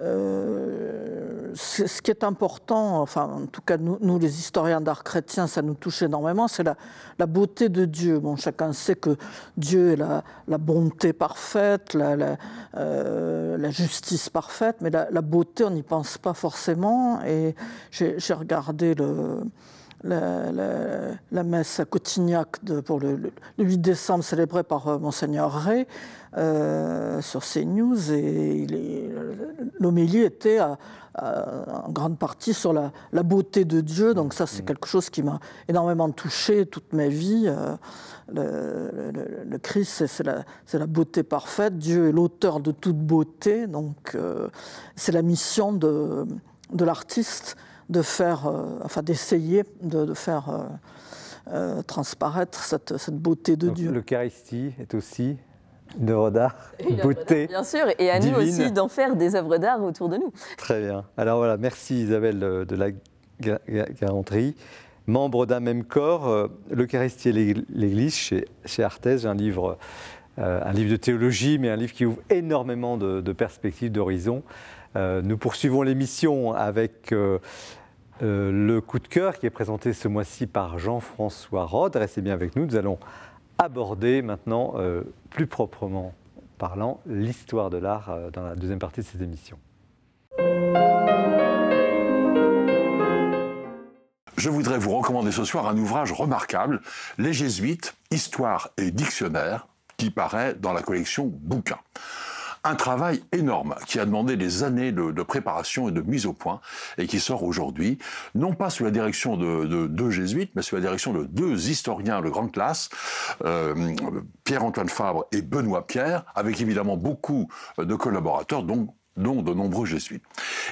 euh, ce qui est important, enfin en tout cas nous, les historiens d'art chrétien, ça nous touche énormément, c'est la, beauté de Dieu. Bon, chacun sait que Dieu est la, bonté parfaite, la, euh, justice parfaite, mais la, beauté, on n'y pense pas forcément. Et j'ai regardé le, la, messe à Cotignac de, pour le, 8 décembre célébrée par euh, Monseigneur Ray euh, sur CNews et l'homélie était en grande partie sur la, beauté de Dieu, donc ça c'est mm. quelque chose qui m'a énormément touché toute ma vie. Euh, le, Christ, c'est la, la, beauté parfaite, Dieu est l'auteur de toute beauté, donc c'est la mission de, de l'artiste de faire, euh, enfin d'essayer de, faire euh, euh, transparaître cette, beauté de Dieu. L'Eucharistie est aussi une œuvre d'art, beauté. bien sûr, et à nous aussi d'en faire des œuvres d'art autour de nous. Très bien. Alors voilà, merci Isabelle de la Garanterie. Membre d'un même corps, l'Eucharistie et l'Église chez, chez Arthès, un livre, un livre de théologie, mais un livre qui ouvre énormément de, de perspectives, d'horizons. nous poursuivons l'émission avec euh, le coup de cœur qui est présenté ce mois-ci par Jean-François Rode. Restez bien avec nous, nous allons aborder maintenant, euh, plus proprement parlant, l'histoire de l'art euh, dans la deuxième partie de cette émission. Je voudrais vous recommander ce soir un ouvrage remarquable, Les Jésuites, Histoire et Dictionnaire, qui paraît dans la collection Bouquins un travail énorme qui a demandé des années de, préparation et de mise au point et qui sort aujourd'hui, non pas sous la direction de, deux jésuites, mais sous la direction de deux historiens de grande classe, euh, Pierre-Antoine Fabre et Benoît Pierre, avec évidemment beaucoup de collaborateurs, dont dont de nombreux jésuites.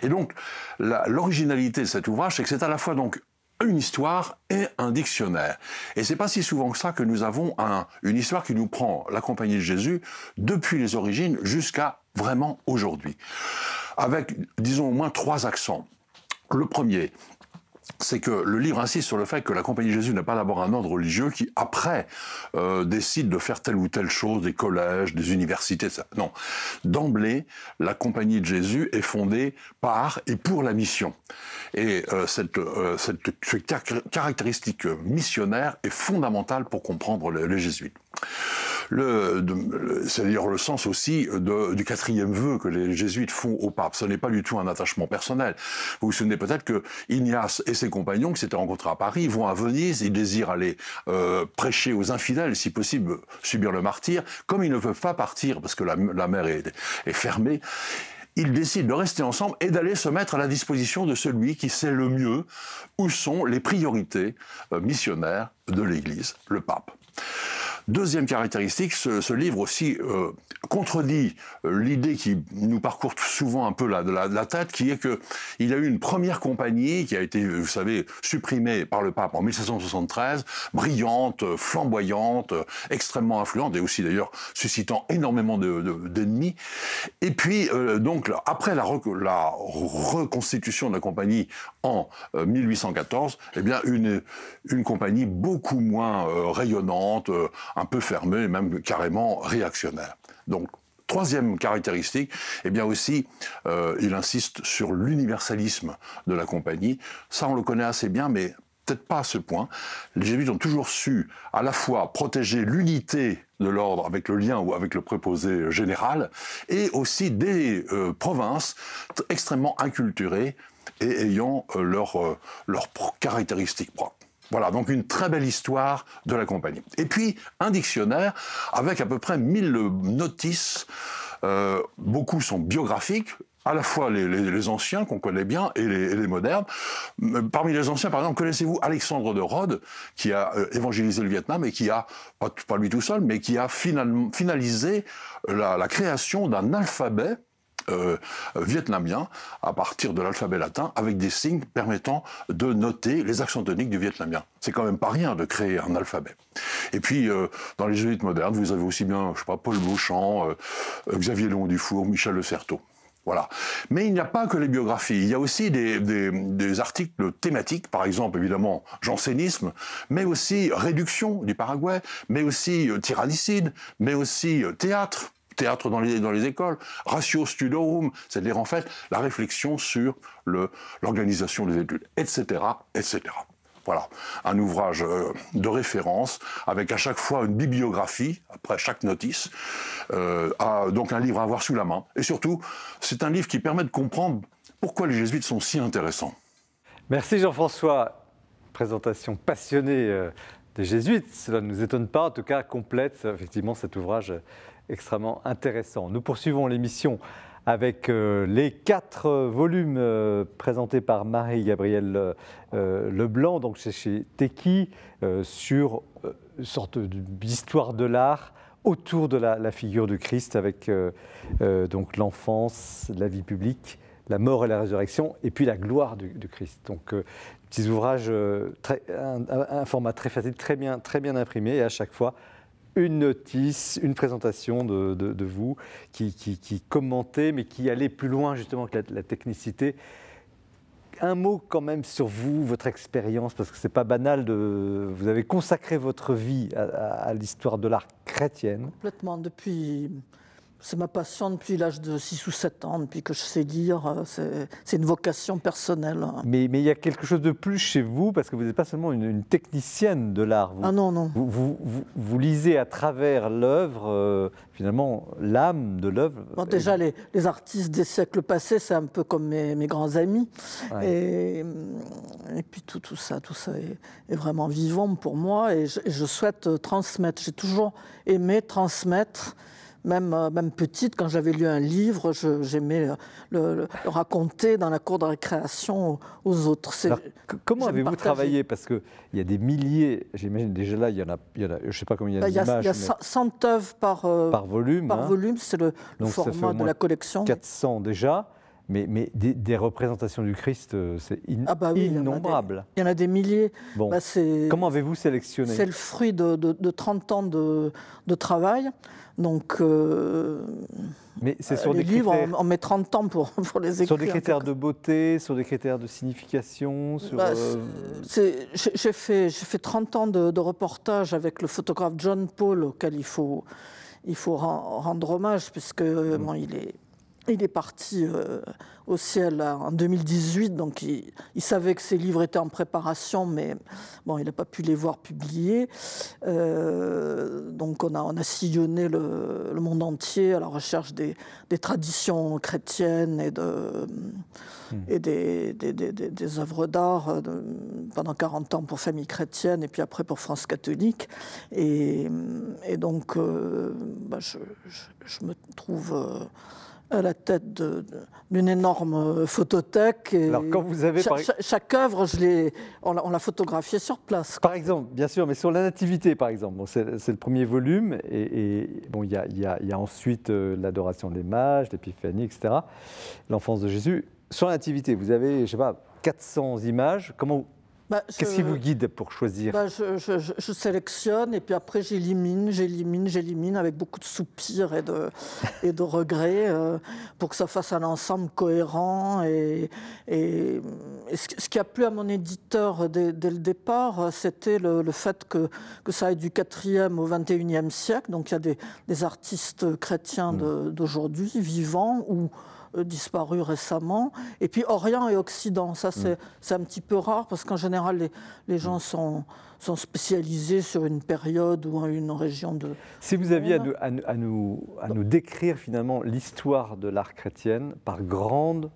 Et donc, l'originalité de cet ouvrage, c'est que c'est à la fois donc une histoire et un dictionnaire. Et c'est pas si souvent que ça que nous avons une histoire qui nous prend la compagnie de Jésus depuis les origines jusqu'à vraiment aujourd'hui. Avec, disons, au moins trois accents. Le premier, c'est que le livre insiste sur le fait que la Compagnie Jésus n'est pas d'abord un ordre religieux qui, après, euh, décide de faire telle ou telle chose, des collèges, des universités, ça. Non. D'emblée, la Compagnie de Jésus est fondée par et pour la mission. Et euh, cette, euh, cette, caractéristique missionnaire est fondamentale pour comprendre les jésuites c'est d'ailleurs le sens aussi du quatrième vœu que les jésuites font au pape. Ce n'est pas du tout un attachement personnel. Vous vous souvenez peut-être que Ignace et ses compagnons, qui s'étaient rencontrés à Paris, vont à Venise, ils désirent aller euh, prêcher aux infidèles, si possible subir le martyr. Comme ils ne peuvent pas partir parce que la, mer est, est fermée, ils décident de rester ensemble et d'aller se mettre à la disposition de celui qui sait le mieux où sont les priorités euh, missionnaires de l'Église, le pape. Deuxième caractéristique, ce, livre aussi euh, contredit euh, l'idée qui nous parcourt souvent un peu la, tête, qui est que il y a eu une première compagnie qui a été, vous savez, supprimée par le pape en 1773, brillante, flamboyante, extrêmement influente et aussi d'ailleurs suscitant énormément d'ennemis. De, et puis euh, donc après la, la, reconstitution de la compagnie en 1814, eh bien une une compagnie beaucoup moins rayonnante un peu fermé, même carrément réactionnaire. Donc, Troisième caractéristique, eh bien aussi, euh, il insiste sur l'universalisme de la compagnie. Ça, on le connaît assez bien, mais peut-être pas à ce point. Les jésuites ont toujours su à la fois protéger l'unité de l'ordre avec le lien ou avec le préposé général, et aussi des euh, provinces extrêmement inculturées et ayant euh, leurs leur caractéristiques propres. Voilà, donc une très belle histoire de la compagnie. Et puis un dictionnaire avec à peu près 1000 notices. Euh, beaucoup sont biographiques, à la fois les, anciens qu'on connaît bien et les, modernes. Parmi les anciens, par exemple, connaissez-vous Alexandre de Rhodes, qui a euh, évangélisé le Vietnam et qui a, pas, lui tout seul, mais qui a finalisé la création d'un alphabet euh, vietnamien à partir de l'alphabet latin avec des signes permettant de noter les accents toniques du vietnamien. C'est quand même pas rien de créer un alphabet. Et puis, euh, dans les jésuites modernes, vous avez aussi bien, je sais pas, Paul Beauchamp, euh, Xavier Long Dufour, Michel Le Certeau. Voilà. Mais il n'y a pas que les biographies. Il y a aussi des, des, des, articles thématiques, par exemple, évidemment, jansénisme, mais aussi réduction du Paraguay, mais aussi tyrannicide, mais aussi théâtre, théâtre dans les, écoles, ratio studorum, c'est-à-dire en fait la réflexion sur l'organisation des études, etc., etc. Voilà, un ouvrage euh, de référence avec à chaque fois une bibliographie après chaque notice, euh, donc un livre à avoir sous la main. Et surtout, c'est un livre qui permet de comprendre pourquoi les jésuites sont si intéressants. Merci Jean-François. Présentation passionnée euh, des jésuites. Cela ne nous étonne pas, en tout cas complète effectivement cet ouvrage extrêmement intéressant. Nous poursuivons l'émission avec euh, les quatre volumes euh, présentés par Marie-Gabrielle euh, Leblanc, donc chez Teki, sur une sorte d'histoire de l'art autour de la, figure du Christ, avec donc l'enfance, la vie publique, la mort et la résurrection, et puis la gloire du, Christ. Donc, petits ouvrages, un, format très facile, très bien, très bien imprimé, et à chaque fois une notice, une présentation de, vous qui, commentait, mais qui allait plus loin justement que la, technicité. Un mot quand même sur vous, votre expérience, parce que c'est pas banal de. Vous avez consacré votre vie à, à l'histoire de l'art chrétienne. Complètement. Depuis c'est ma passion depuis l'âge de 6 ou 7 ans, depuis que je sais lire. Euh, c'est une vocation personnelle. Mais, mais, il y a quelque chose de plus chez vous, parce que vous n'êtes pas seulement une, technicienne de l'art. Ah non, non. Vous, vous, vous, lisez à travers l'œuvre, euh, finalement, l'âme de l'œuvre. déjà, les, les, artistes des siècles passés, c'est un peu comme mes, mes grands amis. Et, et, puis tout, tout ça, tout ça est, est, vraiment vivant pour moi. Et je, et je souhaite transmettre. J'ai toujours aimé transmettre même, euh, même petite, quand j'avais lu un livre, j'aimais le, le, raconter dans la cour de récréation aux autres. comment avez-vous travaillé? Parce qu'il y a des milliers, j'imagine déjà là, il y en a, il y en a je ne sais pas combien il y a bah, d'images. Il y a, 100 œuvres par, euh, par volume. Par hein. volume, c'est le, format de la collection. 400 déjà. Mais, mais des, représentations du Christ, euh, c'est ah bah innombrable. Il y, en a des milliers. Bon. Bah, Comment avez-vous sélectionné C'est le fruit de, de, de 30 ans de, de travail. Donc, euh, mais c'est sur les des livres, critères... on, met 30 ans pour, (laughs) pour les écrire. Sur des critères de beauté, sur des critères de signification bah, euh, J'ai fait, fait 30 ans de, de, reportage avec le photographe John Paul, auquel il faut, il faut rendre hommage, puisque mm. bon, il est il est parti euh, au ciel en 2018, donc il, savait que ses livres étaient en préparation, mais bon, il n'a pas pu les voir publiés. Euh, donc on a, on a sillonné le, monde entier à la recherche des, traditions chrétiennes et, de, hmm. et des, des, des, œuvres d'art euh, pendant 40 ans pour famille chrétienne et puis après pour France catholique. Et, et donc bah, je, je, me trouve à la tête d'une énorme photothèque. Et Alors, quand vous avez, cha- par- cha- chaque œuvre, je on l'a photographiée sur place. Par exemple, bien sûr, mais sur la nativité, par exemple, Bon, c'est le premier volume, et, et, bon, il y a, il y a- il y a ensuite euh, l'adoration des mages, l'épiphanie, etc., l'enfance de Jésus. Sur la nativité, vous avez, je sais pas, 400 images. Comment, Bah, qu'est-ce qui vous guide pour choisir Bah, je, je- je- je sélectionne et puis après j'élimine, j'élimine, j'élimine avec beaucoup de soupirs et de, (laughs) et de regrets euh, pour que ça fasse un ensemble cohérent. Et, et- et ce, ce qui a plu à mon éditeur dès, dès le départ, euh, c'était le, le fait que, que ça aille du 4e au 21e siècle. Donc il y a des, des artistes chrétiens de- d'aujourd'hui, vivants ou euh, disparus récemment. Et puis Orient et Occident, ça c'est c'est un petit peu rare parce qu'en général les, les gens sont, sont spécialisés sur une période ou une région de... Si vous aviez à nous, à nous- à nous, à nous décrire finalement l'histoire de l'art chrétienne par grande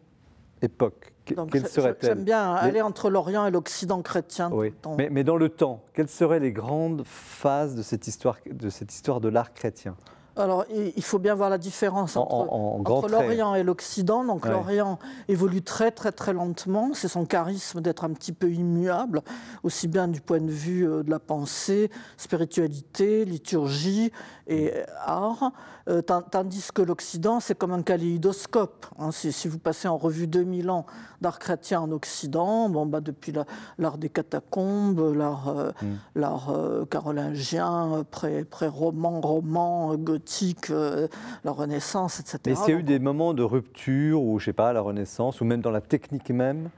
époque, quelle j'ai- J'aime serait-elle? bien Les- aller entre l'Orient et l'Occident chrétien. tout Oui, le temps. mais, mais dans le temps, quelles seraient les grandes phases de cette histoire de, cette histoire de l'art chrétien? Alors, il faut bien voir la différence En- entre, en- en grands entre traits. l'Orient et l'Occident. Donc, Ouais. l'Orient évolue très, très, très lentement. C'est son charisme d'être un petit peu immuable, aussi bien du point de vue euh, de la pensée, spiritualité, liturgie et Mm. art. Euh, tan- tandis que l'Occident, c'est comme un kaléidoscope. hein. Si, si vous passez en revue 2000 ans d'art chrétien en Occident, bon, bah, depuis la- l'art des catacombes, l'art euh, Mm. euh, carolingien, pré- pré-roman, roman, euh, gothique, euh, la Renaissance, etc. Mais s'il y a eu des moments de rupture, ou je sais pas, la Renaissance, ou même dans la technique même,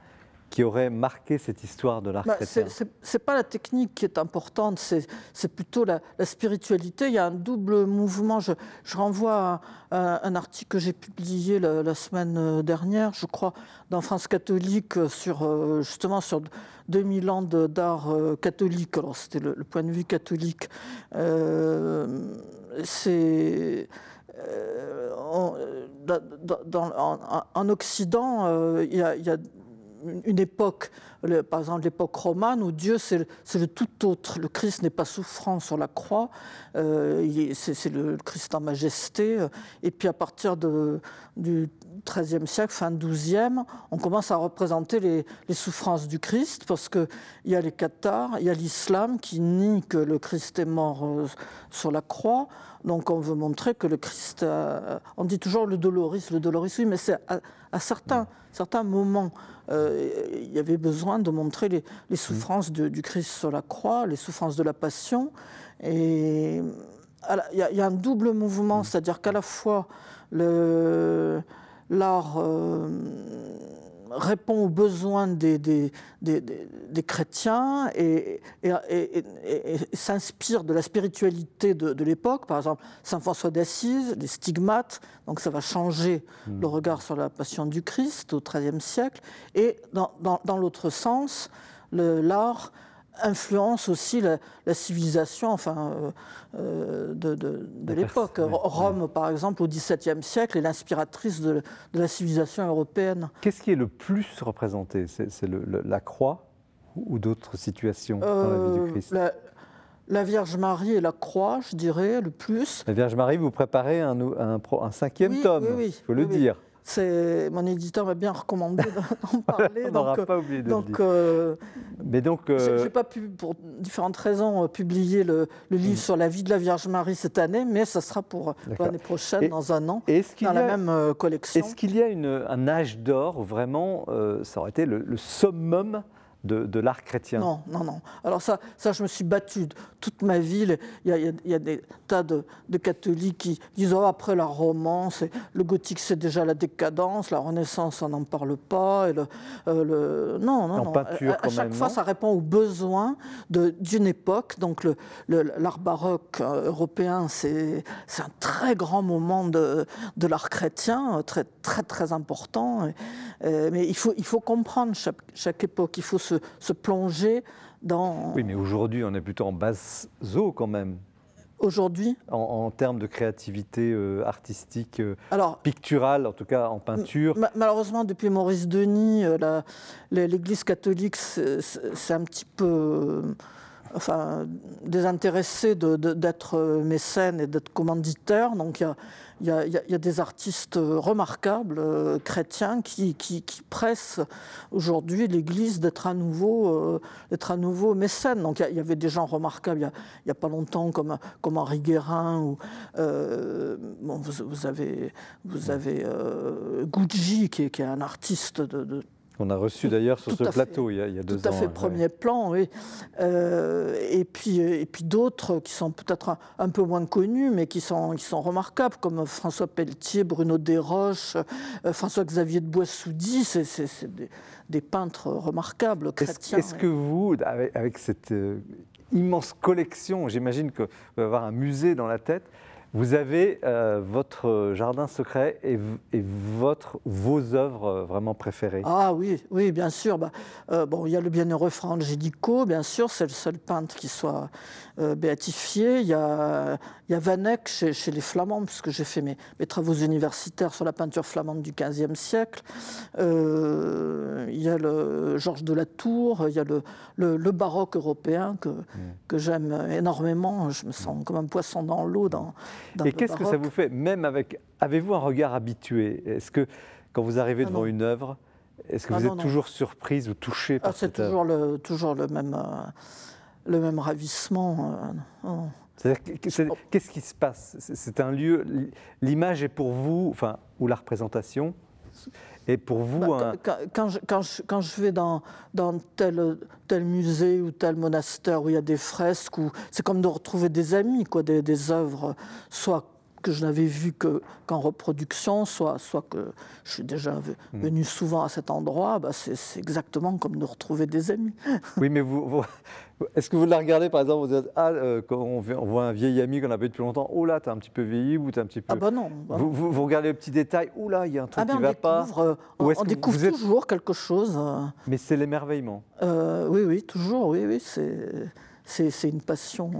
qui auraient marqué cette histoire de l'art bah, chrétien c'est c'est pas la technique qui est importante, c'est plutôt la, la spiritualité. Il y a un double mouvement. Je, je renvoie à, à un article que j'ai publié la, la semaine dernière, je crois, dans France catholique, sur euh, justement sur 2000 ans d'art euh, catholique. Alors c'était le, le point de vue catholique. Euh, c'est euh, on- dans- dans- en, en Occident, euh, y il y a une- époque, par exemple l'époque romane, où Dieu c'est le, tout autre. Le Christ n'est pas souffrant sur la croix, euh, c'est le, Christ en majesté. euh, Et puis à partir du XIIIe siècle, fin XIIe, on commence à représenter les, souffrances du Christ, parce qu'il y a les cathares, il y a l'islam qui nie que le Christ est mort euh, sur la croix. Donc on veut montrer que le Christ, a- on dit toujours le doloris, le doloris, oui, mais c'est à, à certains, certains moments, euh, il y avait besoin de montrer les, les souffrances de- du Christ sur la croix, les souffrances de la passion. Et il y, a- il y a un double mouvement, c'est-à-dire qu'à la fois l'art euh, répond aux besoins des, des- des- des- chrétiens et, et- et- et- et s'inspire de la spiritualité de, de l'époque. Par exemple, Saint François d'Assise, les stigmates, donc ça va changer le regard sur la passion du Christ au XIIIe siècle. Et dans, dans- dans l'autre sens, l'art influence aussi la, la civilisation enfin, euh, euh, de, de- l'époque. ouais. Rome, par exemple, au XVIIe siècle, est l'inspiratrice de, de la civilisation européenne. Qu'est-ce qui est le plus représenté? C'est la croix ou, d'autres situations dans la vie Euh, du Christ? la, la Vierge Marie et la croix, je dirais, le plus. La Vierge Marie, vous préparez un, un cinquième Oui, tome, il oui, faut le dire. C'est mon éditeur m'a bien recommandé d'en (laughs) parler. On n'aura donc, pas oublié de le donc, dire. euh, Mais donc, euh, j'ai pas pu, pour différentes raisons, euh, publier le, le livre Mm. sur la vie de la Vierge Marie cette année, mais ça sera pour, l'année prochaine, Et- dans un an, dans la même euh, collection. Est-ce qu'il y a une- un âge d'or où vraiment euh, ça aurait été le, le summum de, de l'art chrétien Non, non, non. Alors ça, ça, je me suis battue toute ma vie. Il y a, y y des tas de, de catholiques qui disent oh, après la romance, le gothique c'est déjà la décadence, la Renaissance on n'en parle pas. Et le, euh, le- Non, non, En non. peinture, à, à chaque même, fois, ça répond aux besoins d'une époque. Donc le- l'art baroque euh, européen, c'est un très grand moment de, de l'art chrétien, très, très, très important. Et- mais il faut, il faut comprendre chaque, chaque époque, il faut se, se plonger dans... Oui, mais aujourd'hui, on est plutôt en basse eau quand même, Aujourd'hui, en, en termes de créativité euh, artistique, euh, alors, picturale, en tout cas en peinture. ma- malheureusement, depuis Maurice Denis, euh, l'Église catholique, c'est un petit peu... enfin, désintéressé d'être mécène et d'être commanditaire. Donc il y a, des artistes remarquables, chrétiens, qui, pressent aujourd'hui l'Église d'être à, nouveau, d'être à nouveau mécène. Donc il y, avait des gens remarquables il n'y a, pas longtemps, comme, comme Henri Guérin, ou bon, vous, avez, vous avez Gucci, qui est, qui est, un artiste de on a reçu d'ailleurs sur ce plateau il, y a, deux ans. Tout à fait premier plan, oui. Euh, et puis, et puis d'autres qui sont peut-être un, peu moins connus, mais qui sont, qui sont remarquables, comme François Pelletier, Bruno Desroches, euh, François-Xavier de Boissoudy, c'est des, peintres remarquables, chrétiens. Est-ce que vous, avec, cette euh, immense collection, j'imagine que vous allez avoir un musée dans la tête, vous avez euh, votre jardin secret et, votre, vos œuvres euh, vraiment préférées. Ah oui, oui, bien sûr. Bah, euh, il y a le bienheureux Franck Gédico, bien sûr, c'est le seul peintre qui soit béatifié. Il y a Vanek chez, chez, les Flamands, puisque j'ai fait mes, mes, travaux universitaires sur la peinture flamande du XVe siècle. il y a le Georges de la Tour, il y a le, le, baroque européen que, mm. que j'aime énormément. Je me sens comme un poisson dans l'eau dans et qu'est-ce que ça vous fait, même avec. Avez-vous un regard habitué? Est-ce que quand vous arrivez devant une œuvre, est-ce que vous êtes toujours surprise ou touchée par ah, C'est toujours le, toujours le même, euh, le même ravissement. Euh, qu'est-ce qui se passe? C'est un lieu. L'image est pour vous, enfin, ou la représentation et pour vous, bah, quand, je, quand, je, quand, je, vais dans, dans tel, tel, musée ou tel monastère où il y a des fresques, c'est comme de retrouver des amis, quoi, des, des œuvres, soit que je n'avais vu qu'en reproduction, soit, soit que je suis déjà hmm. venu souvent à cet endroit, bah c'est exactement comme de retrouver des amis. (laughs) Oui, mais vous, est-ce que vous la regardez, par exemple, vous dites, ah, euh, quand on, voit un vieil ami qu'on n'a pas vu depuis longtemps, oh là, t'es un petit peu vieilli ou t'es un petit peu... Ah bah non. Bah vous, vous, regardez le petit détail, oh là, il y a un truc ah qui ne va pas. Euh, on, on découvre toujours quelque chose. Euh. Mais c'est l'émerveillement. oui, oui, toujours, oui, oui, c'est une passion.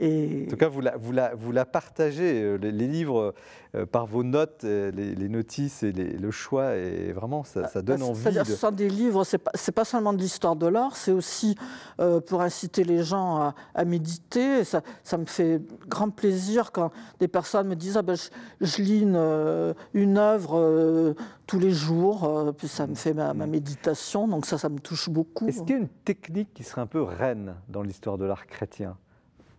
En tout cas, vous la, vous la, vous la partagez, euh, les, livres, euh, par vos notes, euh, les, notices et le choix, et vraiment, ça, ça donne bah, envie. C'est-à-dire, ce sont des livres, ce n'est pas, pas, seulement de l'histoire de l'art, c'est aussi pour inciter les gens à, méditer. ça, ça, me fait grand plaisir quand des personnes me disent ah ben, je, lis une, une œuvre tous les jours, puis ça me fait ma, ma, méditation, donc ça, ça me touche beaucoup. Est-ce qu'il y a une technique qui serait un peu reine dans l'histoire de l'art chrétien?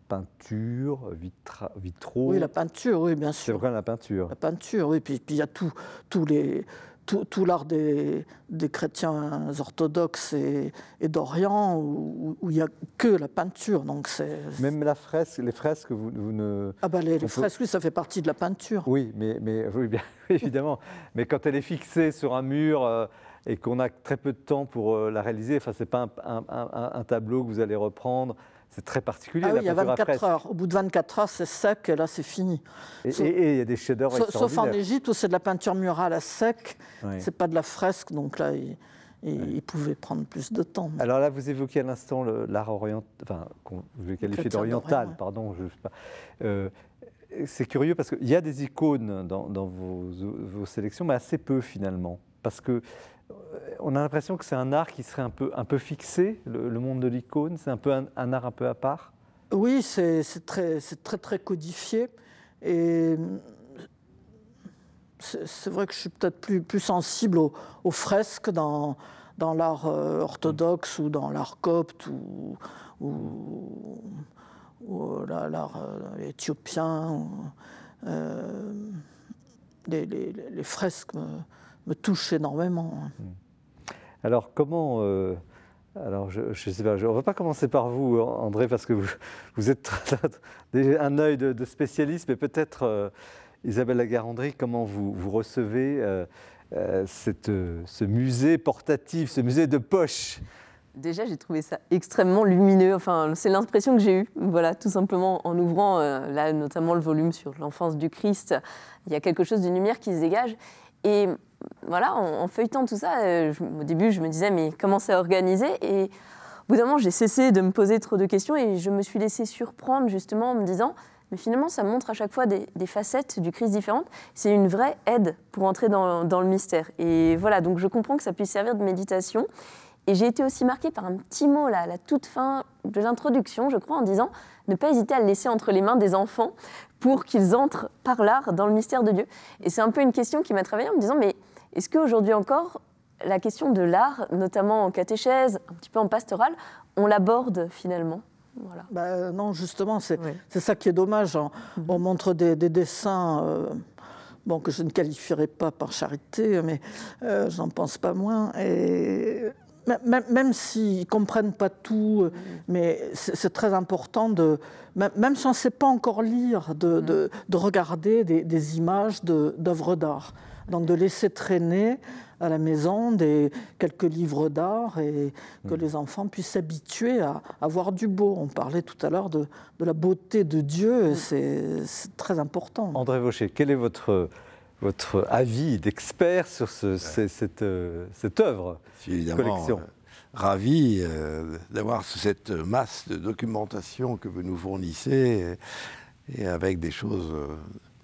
Peinture, vitra, vitraux. Oui, la peinture, oui, bien sûr. C'est vrai, la peinture. La peinture, oui. Puis il y a tout, tous les, tout, l'art des, des, chrétiens orthodoxes et, et d'Orient, où, il n'y a que la peinture. Donc c'est, Même la fresque, les fresques, vous, vous ne... Ah ben les, fresques, oui, ça fait partie de la peinture. Oui, mais, mais oui, bien (laughs) évidemment. mais quand elle est fixée sur un mur... Euh, et qu'on a très peu de temps pour euh, la réaliser, enfin, ce n'est pas un, un, un, tableau que vous allez reprendre, c'est très particulier. Ah oui, il y a 24 heures. Au bout de 24 heures, c'est sec et là, c'est fini. Et il y a des chefs-d'œuvre Sauf en Égypte où c'est de la peinture murale à sec. Ce C'est pas de la fresque, donc là, il, il pouvait prendre plus de temps. Alors là, vous évoquiez à l'instant l'art oriental, enfin, vous le qualifiez d'oriental, pardon, je sais pas. Euh, c'est curieux parce qu'il y a des icônes dans, vos, vos, sélections, mais assez peu finalement. Parce que on a l'impression que c'est un art qui serait un peu, un peu fixé, le, monde de l'icône, c'est un peu un, art un peu à part Oui, c'est très, très, très codifié. Et c'est vrai que je suis peut-être plus, plus sensible aux, fresques dans, dans l'art euh, orthodoxe ou dans l'art copte ou, ou, l'art euh, éthiopien. Euh, les, fresques touche énormément. Hmm. Alors comment... Euh, alors, je, je sais pas, on ne va pas commencer par vous, André, parce que vous, vous êtes un œil de, spécialiste, mais peut-être, euh, Isabelle Lagarandry, comment vous, vous recevez euh, cette, ce musée portatif, ce musée de poche? Déjà, j'ai trouvé ça extrêmement lumineux. Enfin, c'est l'impression que j'ai eue. Voilà, tout simplement en ouvrant, là, notamment le volume sur l'enfance du Christ, il y a quelque chose de lumière qui se dégage. Et voilà, en, feuilletant tout ça, euh, au début, je me disais, mais comment c'est organisé? Et au bout d'un moment, j'ai cessé de me poser trop de questions et je me suis laissée surprendre justement en me disant, mais finalement, ça montre à chaque fois des, facettes du Christ différentes. C'est une vraie aide pour entrer dans, le mystère. Et voilà, donc je comprends que ça puisse servir de méditation. Et j'ai été aussi marquée par un petit mot là, à la toute fin de l'introduction, je crois, en disant ne pas hésiter à le laisser entre les mains des enfants pour qu'ils entrent par l'art dans le mystère de Dieu. Et c'est un peu une question qui m'a travaillé en me disant mais est-ce qu'aujourd'hui encore, la question de l'art, notamment en catéchèse, un petit peu en pastoral, on l'aborde finalement? Voilà. Bah, non, justement, c'est ça qui est dommage. Hein. Mhm. On montre des, dessins euh, bon, que je ne qualifierais pas par charité, mais euh, j'en pense pas moins. Et même, s'ils ne comprennent pas tout, mhm. mais c'est très important de, même si on ne sait pas encore lire, de, de, mhm. regarder des, des images d'œuvres d'art. Donc de laisser traîner à la maison des quelques livres d'art et que mm. les enfants puissent s'habituer à, avoir voir du beau. On parlait tout à l'heure de, la beauté de Dieu, mm. c'est très important. André Vaucher, quel est votre, votre avis d'expert sur cette, euh, cette œuvre collection? euh, ravi euh, d'avoir cette masse de documentation que vous nous fournissez et, avec des choses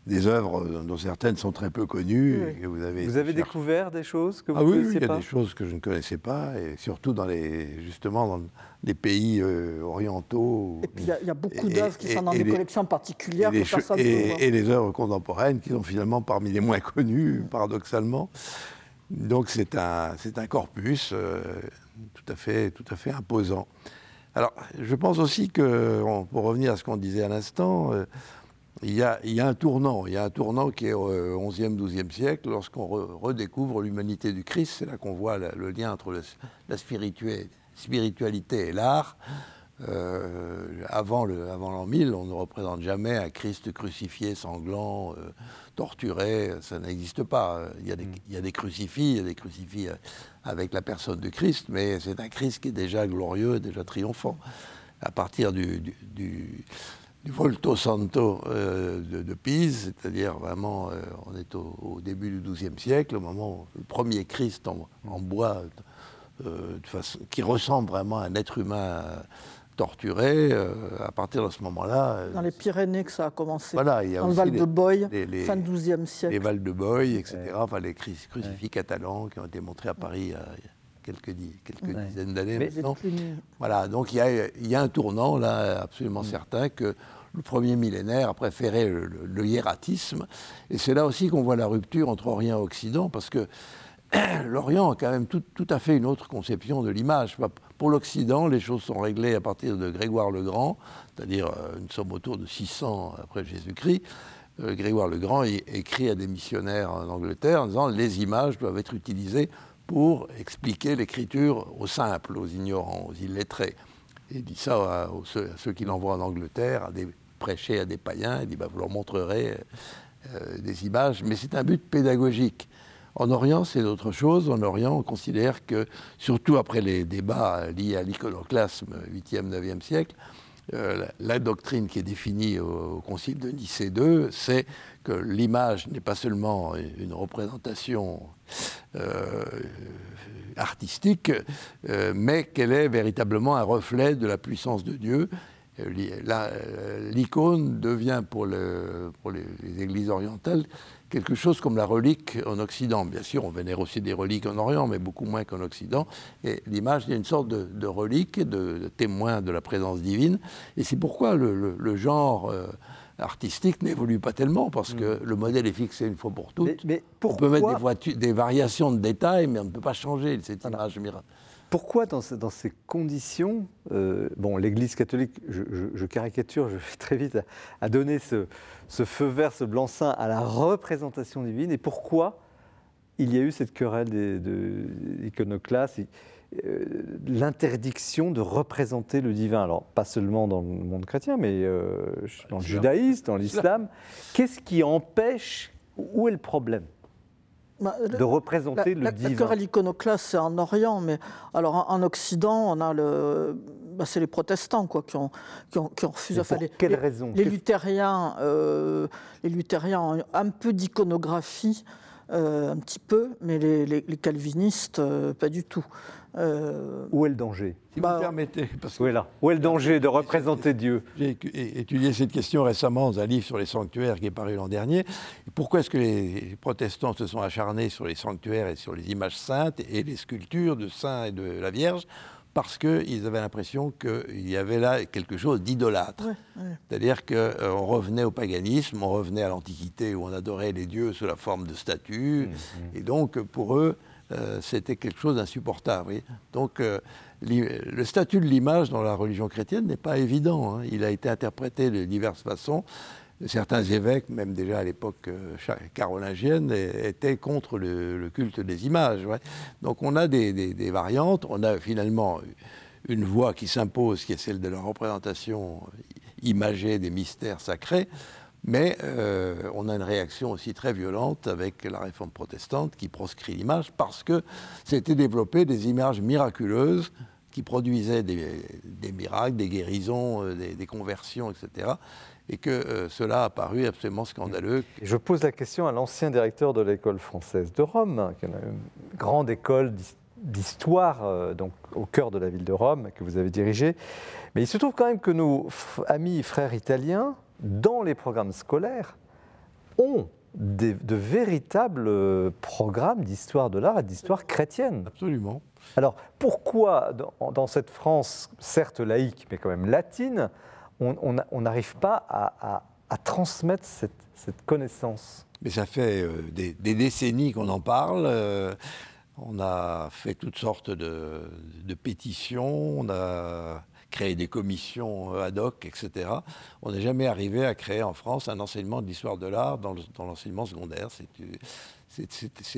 des œuvres dont certaines sont très peu connues. vous avez, vous avez découvert des choses que vous ah, ne connaissiez pas Oui, il y a des choses que je ne connaissais pas, et surtout dans les, justement dans les pays euh, orientaux. Et puis il y, a beaucoup d'œuvres qui sont dans des collections particulières et que personne et, et les œuvres contemporaines qui sont finalement parmi les moins connues, paradoxalement. Donc c'est un, un corpus euh, tout, à fait, tout à fait imposant. Alors je pense aussi que, pour revenir à ce qu'on disait à l'instant, euh, il y, a, un tournant, il y a un tournant qui est au XIe, XIIe siècle, lorsqu'on redécouvre l'humanité du Christ. C'est là qu'on voit le lien entre la spiritualité et l'art. Euh, avant l'an 1000, on ne représente jamais un Christ crucifié, sanglant, euh, torturé. Ça n'existe pas. Il y, a des, mm. il y, a des, crucifix, il y a des crucifix euh, avec la personne de Christ, mais c'est un Christ qui est déjà glorieux, déjà triomphant. À partir du du Volto Santo euh, de, Pise, c'est-à-dire vraiment, euh, on est au, début du XIIe siècle, au moment où le premier Christ en, bois, euh, qui ressemble vraiment à un être humain torturé, à partir de ce moment-là... Dans les Pyrénées que ça a commencé, voilà, il y a dans le Val de Boye, fin XIIe siècle. Les Val de Boye, etc., enfin les crucifix catalans qui ont été montrés à Paris quelques, quelques dizaines d'années maintenant. Voilà, donc il y, a, un tournant là absolument mm. certain que le premier millénaire a préféré le, hiératisme. Et c'est là aussi qu'on voit la rupture entre Orient et Occident, parce que (clears throat) l'Orient a quand même tout, à fait une autre conception de l'image. Pour l'Occident, les choses sont réglées à partir de Grégoire le Grand, c'est-à-dire euh, une somme autour de 600 après Jésus-Christ. Euh, Grégoire le Grand écrit à des missionnaires en Angleterre en disant les images doivent être utilisées pour expliquer l'écriture aux simples, aux ignorants, aux illettrés. Il dit ça à, ceux, qui l'envoient en Angleterre, à des prêchés à des païens. Il dit bah, vous leur montrerez euh, des images, mais c'est un but pédagogique. En Orient, c'est autre chose. En Orient, on considère que, surtout après les débats liés à l'iconoclasme 8e, 9e siècle, euh, la, doctrine qui est définie au, Concile de Nicée II, c'est que l'image n'est pas seulement une représentation euh, artistique, euh, mais qu'elle est véritablement un reflet de la puissance de Dieu. L'icône devient pour, pour les, églises orientales quelque chose comme la relique en Occident. Bien sûr, on vénère aussi des reliques en Orient, mais beaucoup moins qu'en Occident. Et l'image est une sorte de, relique, de, témoin de la présence divine. Et c'est pourquoi le, genre euh, artistique n'évolue pas tellement, parce que mm. le modèle est fixé une fois pour toutes. Mais, on peut mettre des, des, variations de détails, mais on ne peut pas changer cette image miracle. Pourquoi dans, ces conditions, euh, bon, l'Église catholique, je, caricature, je vais très vite à, donner ce, feu vert, ce blanc-seing à la représentation divine, et pourquoi il y a eu cette querelle de l'iconoclaste, euh, l'interdiction de représenter le divin? Alors, pas seulement dans le monde chrétien, mais euh, dans le judaïsme, dans l'islam. Qu'est-ce qui empêche, où est le problème? Bah, de représenter le divin. D'accord, l'iconoclaste, c'est en Orient, mais alors en, Occident, on a le, bah, c'est les protestants quoi, qui, ont, qui, ont, refusé. pour quelle raison? les luthériens, euh, les luthériens ont un peu d'iconographie un petit peu, mais les, les calvinistes, pas du tout. Euh, Où est le danger? Si vous me bah, permettez. Parce que... Où est là? Où est le danger de représenter Dieu? J'ai étudié cette question récemment dans un livre sur les sanctuaires qui est paru l'an dernier. Pourquoi est-ce que les protestants se sont acharnés sur les sanctuaires et sur les images saintes et les sculptures de saints et de la Vierge? Parce qu'ils avaient l'impression qu'il y avait là quelque chose d'idolâtre. C'est-à-dire qu'on euh, revenait au paganisme, on revenait à l'Antiquité où on adorait les dieux sous la forme de statues. Mmh, mmh. Et donc, pour eux, euh, c'était quelque chose d'insupportable. Donc, euh, le statut de l'image dans la religion chrétienne n'est pas évident. Hein. Il a été interprété de diverses façons. Certains évêques, même déjà à l'époque euh, carolingienne, étaient contre le, culte des images. Donc on a des, variantes. On a finalement une voie qui s'impose, qui est celle de la représentation imagée des mystères sacrés. Mais euh, on a une réaction aussi très violente avec la réforme protestante qui proscrit l'image parce que c'était développé des images miraculeuses qui produisaient des, miracles, des guérisons, euh, des, conversions, etc. Et que euh, cela a paru absolument scandaleux. Je pose la question à l'ancien directeur de l'école française de Rome, qui est une grande école d'histoire donc au cœur de la ville de Rome que vous avez dirigée. Mais il se trouve quand même que nos amis et frères italiens dans les programmes scolaires, ont de véritables programmes d'histoire de l'art et d'histoire chrétienne. Absolument. Alors pourquoi, dans, cette France, certes laïque, mais quand même latine, on n'arrive pas à, transmettre cette, connaissance Mais ça fait euh, des, décennies qu'on en parle. Euh, on a fait toutes sortes de, pétitions, on a créer des commissions euh, ad hoc, etc. On n'est jamais arrivé à créer en France un enseignement de l'histoire de l'art dans l'enseignement secondaire.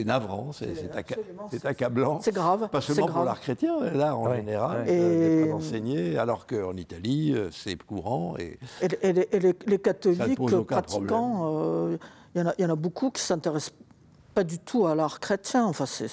Navrant, c'est accablant. C'est grave. Pas seulement pour l'art chrétien, l'art en général n'est pas enseigné, alors qu'en Italie, euh, c'est courant. Et, les, catholiques pratiquants, euh, il y, y, en a beaucoup qui s'intéressent pas du tout à l'art chrétien. Enfin, c'est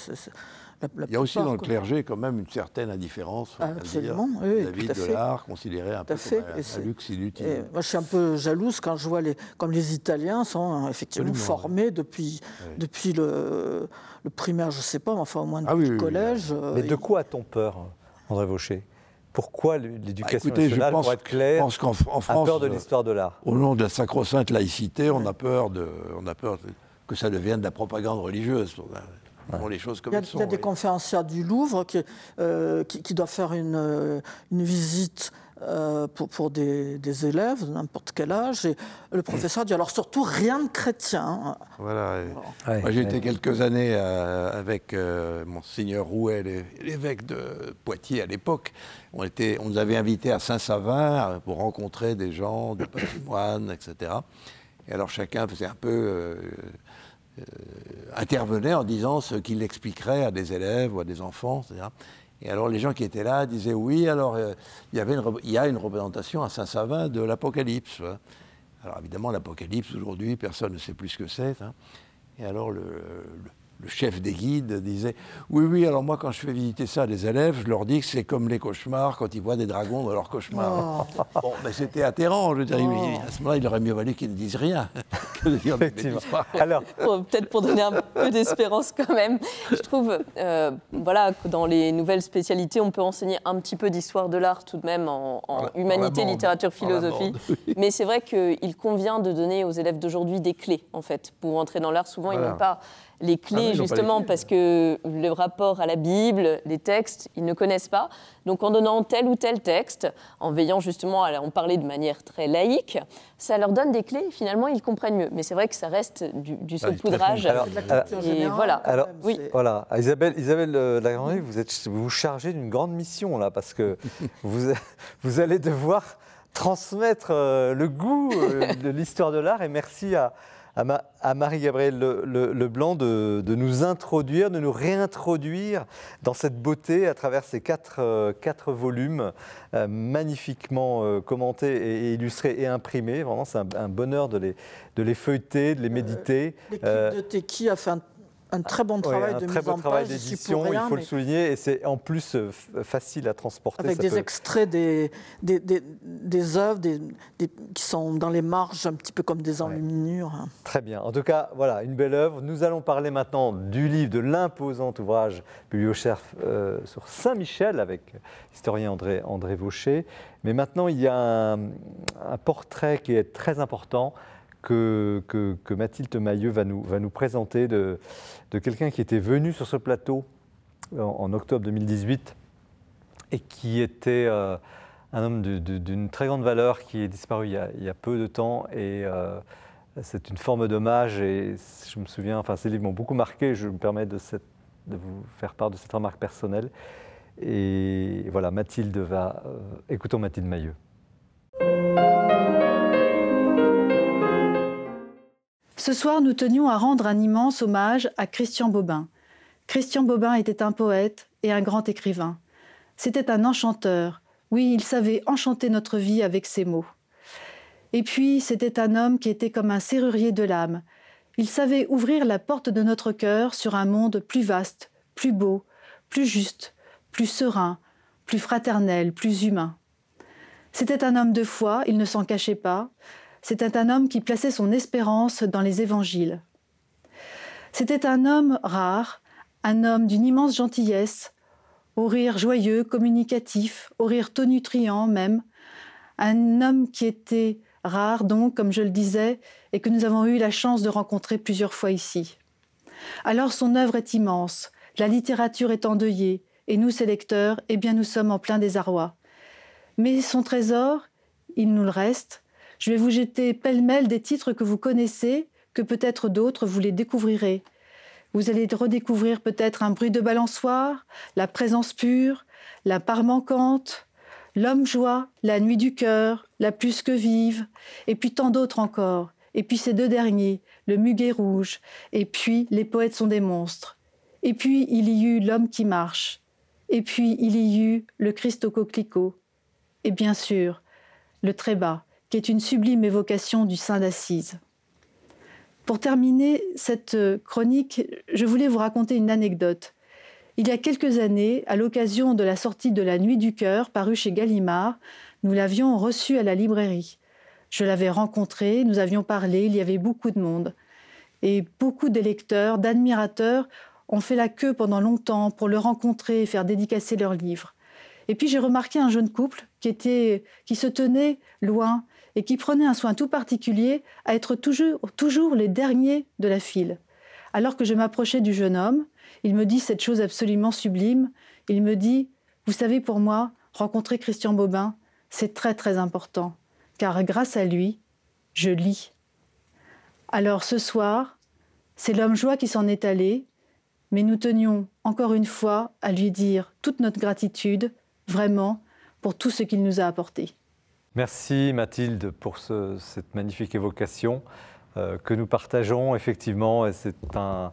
il y a aussi dans le clergé quand même une certaine indifférence Absolument, vis de l'art, considéré un peu comme un, luxe inutile. moi, je suis un peu jalouse quand je vois les, comme les Italiens sont hein, effectivement formés depuis, depuis le, le, primaire, je ne sais pas, mais enfin au moins ah depuis le collège. mais de quoi a-t-on peur, André Vaucher? Pourquoi l'éducation bah, nationale, pour être clair, pense qu'en, France, a peur de l'histoire de l'art? Au nom de la sacro-sainte laïcité, on a peur, de, on a peur que ça devienne de la propagande religieuse les choses comme il y a, Il y a des conférencières du Louvre qui, euh, qui, doivent faire une, euh, une visite euh, pour, pour des, des, élèves de n'importe quel âge. Et le professeur dit alors surtout rien de chrétien. Voilà. Moi j'ai été quelques années avec Monseigneur Rouet, l'évêque de Poitiers à l'époque. On, était, on nous avait invités à Saint-Savin pour rencontrer des gens du patrimoine, etc. Et alors chacun faisait un peu euh, intervenait en disant ce qu'il expliquerait à des élèves ou à des enfants. Et alors les gens qui étaient là disaient oui, alors euh, il, y avait une, a une représentation à Saint-Savin de l'Apocalypse. Alors évidemment, l'Apocalypse, aujourd'hui, personne ne sait plus ce que c'est. Hein. Et alors le chef des guides disait Oui, oui, alors moi, quand je fais visiter ça à des élèves, je leur dis que c'est comme les cauchemars quand ils voient des dragons dans leurs cauchemars. Oh. (laughs) Bon, mais c'était atterrant. Je veux dire, oh. à ce moment-là, il aurait mieux valu qu'ils ne disent rien (laughs) que de dire des Alors, peut-être pour donner un peu d'espérance quand même, je trouve euh, voilà, que dans les nouvelles spécialités, on peut enseigner un petit peu d'histoire de l'art tout de même en, humanité, littérature, philosophie. (laughs) Mais c'est vrai qu'il convient de donner aux élèves d'aujourd'hui des clés, en fait, pour entrer dans l'art. Souvent, ils n'ont pas les ah clés, justement, parce que le rapport à la Bible, les textes, ils ne connaissent pas. Donc, en donnant tel ou tel texte, en veillant justement à en parler de manière très laïque, ça leur donne des clés. Finalement, ils comprennent mieux. Mais c'est vrai que ça reste du, du saupoudrage. et voilà. Alors, oui. voilà. Isabelle, Isabelle euh, vous êtes vous, vous chargez d'une grande mission là, parce que vous, (laughs) vous allez devoir transmettre euh, le goût euh, de l'histoire de l'art. Et merci à à, Marie-Gabrielle Leblanc de, nous introduire, de nous réintroduire dans cette beauté à travers ces quatre, euh, quatre volumes euh, magnifiquement euh, commentés et, illustrés et imprimés. Vraiment, c'est un, bonheur de les, de les feuilleter, de les méditer. L'équipe de Teki a fait un un très bon travail de très mise en travail page. d'édition, il faut le souligner, et c'est en plus euh, facile à transporter. Avec des extraits des, des, des, œuvres des, qui sont dans les marges, un petit peu comme des enluminures. Très bien. En tout cas, voilà, une belle œuvre. Nous allons parler maintenant du livre, de l'imposant ouvrage bibliochère euh, sur Saint-Michel, avec l'historien André, André Vaucher. Mais maintenant, il y a un, un portrait qui est très important que, Mathilde Mailleux va nous, présenter de, quelqu'un qui était venu sur ce plateau en, octobre 2018 et qui était euh, un homme d'une très grande valeur qui est disparu il y a, peu de temps et euh, c'est une forme d'hommage et je me souviens, enfin ces livres m'ont beaucoup marqué, je me permets de, vous faire part de cette remarque personnelle. Et voilà, Mathilde va... Euh, écoutons Mathilde Mailleux. Ce soir, nous tenions à rendre un immense hommage à Christian Bobin. Christian Bobin était un poète et un grand écrivain. C'était un enchanteur. Oui, il savait enchanter notre vie avec ses mots. Et puis, c'était un homme qui était comme un serrurier de l'âme. Il savait ouvrir la porte de notre cœur sur un monde plus vaste, plus beau, plus juste, plus serein, plus fraternel, plus humain. C'était un homme de foi, il ne s'en cachait pas. C'était un homme qui plaçait son espérance dans les évangiles. C'était un homme rare, un homme d'une immense gentillesse, au rire joyeux, communicatif, au rire tonitruant même, un homme qui était rare donc, comme je le disais, et que nous avons eu la chance de rencontrer plusieurs fois ici. Alors son œuvre est immense, la littérature est endeuillée, et nous, ses lecteurs, eh bien nous sommes en plein désarroi. Mais son trésor, il nous le reste, je vais vous jeter pêle-mêle des titres que vous connaissez, que peut-être d'autres vous les découvrirez. Vous allez redécouvrir peut-être un bruit de balançoire, la présence pure, la part manquante, l'homme joie, la nuit du cœur, la plus que vive, et puis tant d'autres encore, et puis ces deux derniers, le muguet rouge, et puis les poètes sont des monstres. Et puis il y eut l'homme qui marche, et puis il y eut le Christ au coquelicot, et bien sûr, le très bas, qui est une sublime évocation du Saint d'Assise. Pour terminer cette chronique, je voulais vous raconter une anecdote. Il y a quelques années, à l'occasion de la sortie de La Nuit du Cœur, parue chez Gallimard, nous l'avions reçu à la librairie. Je l'avais rencontré, nous avions parlé, il y avait beaucoup de monde. Et beaucoup de lecteurs, d'admirateurs ont fait la queue pendant longtemps pour le rencontrer et faire dédicacer leurs livres. Et puis j'ai remarqué un jeune couple qui, était, qui se tenait loin et qui prenaient un soin tout particulier à être toujours, toujours les derniers de la file. Alors que je m'approchais du jeune homme, il me dit cette chose absolument sublime. Il me dit Vous savez, pour moi, rencontrer Christian Bobin, c'est très très important, car grâce à lui, je lis. Alors ce soir, c'est l'homme joie qui s'en est allé, mais nous tenions encore une fois à lui dire toute notre gratitude, vraiment, pour tout ce qu'il nous a apporté. Merci Mathilde pour cette magnifique évocation euh, que nous partageons effectivement. C'est un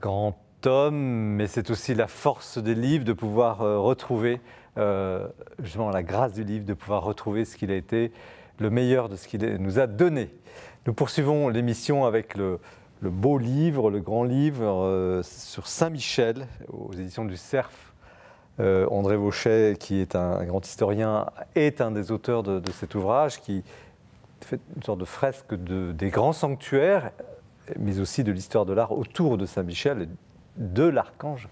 grand homme, mais c'est aussi la force des livres de pouvoir euh, retrouver euh, justement la grâce du livre, de pouvoir retrouver ce qu'il a été, le meilleur de ce qu'il nous a donné. Nous poursuivons l'émission avec le, le, beau livre, le grand livre sur Saint-Michel aux éditions du Cerf euh, André Vauchet, qui est un, grand historien, est un des auteurs de, cet ouvrage qui fait une sorte de fresque des grands sanctuaires, mais aussi de l'histoire de l'art autour de Saint-Michel, de l'archange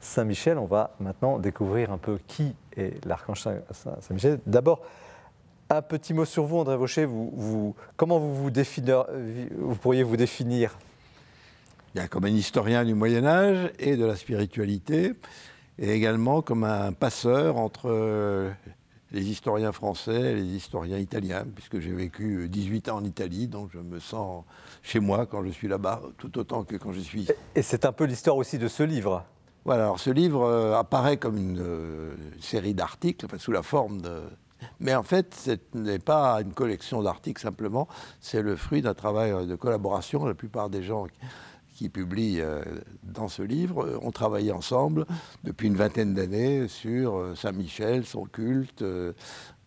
Saint-Michel. On va maintenant découvrir un peu qui est l'archange Saint-Michel. D'abord, un petit mot sur vous, André Vauchet. Comment vous, vous, vous pourriez vous définir? Comme un historien du Moyen Âge et de la spiritualité et également comme un passeur entre euh, les historiens français et les historiens italiens, puisque j'ai vécu 18 ans en Italie, donc je me sens chez moi quand je suis là-bas, tout autant que quand je suis Et c'est un peu l'histoire aussi de ce livre. Voilà, alors ce livre euh, apparaît comme une euh, série d'articles, sous la forme de... Mais en fait, ce n'est pas une collection d'articles simplement, c'est le fruit d'un travail de collaboration. La plupart des gens qui publie euh, dans ce livre, ont travaillé ensemble depuis une vingtaine d'années sur euh, Saint-Michel, son culte. Euh,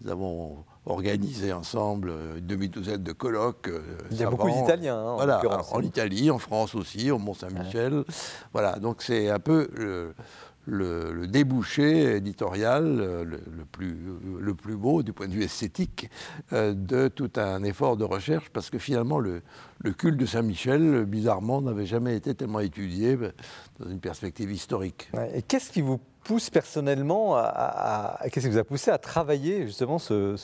nous avons organisé ensemble une demi-douzaine de colloques. Il y a beaucoup d'Italiens, hein, voilà, en, en, Italie, en France aussi, au Mont-Saint-Michel. Voilà, donc c'est un peu le, débouché éditorial le, plus, le, plus, beau du point de vue esthétique euh, de tout un effort de recherche, parce que finalement, le, culte de Saint-Michel, bizarrement, n'avait jamais été tellement étudié dans une perspective historique. et qu'est-ce qui vous pousse personnellement à, qu'est-ce qui vous a poussé à travailler justement ce,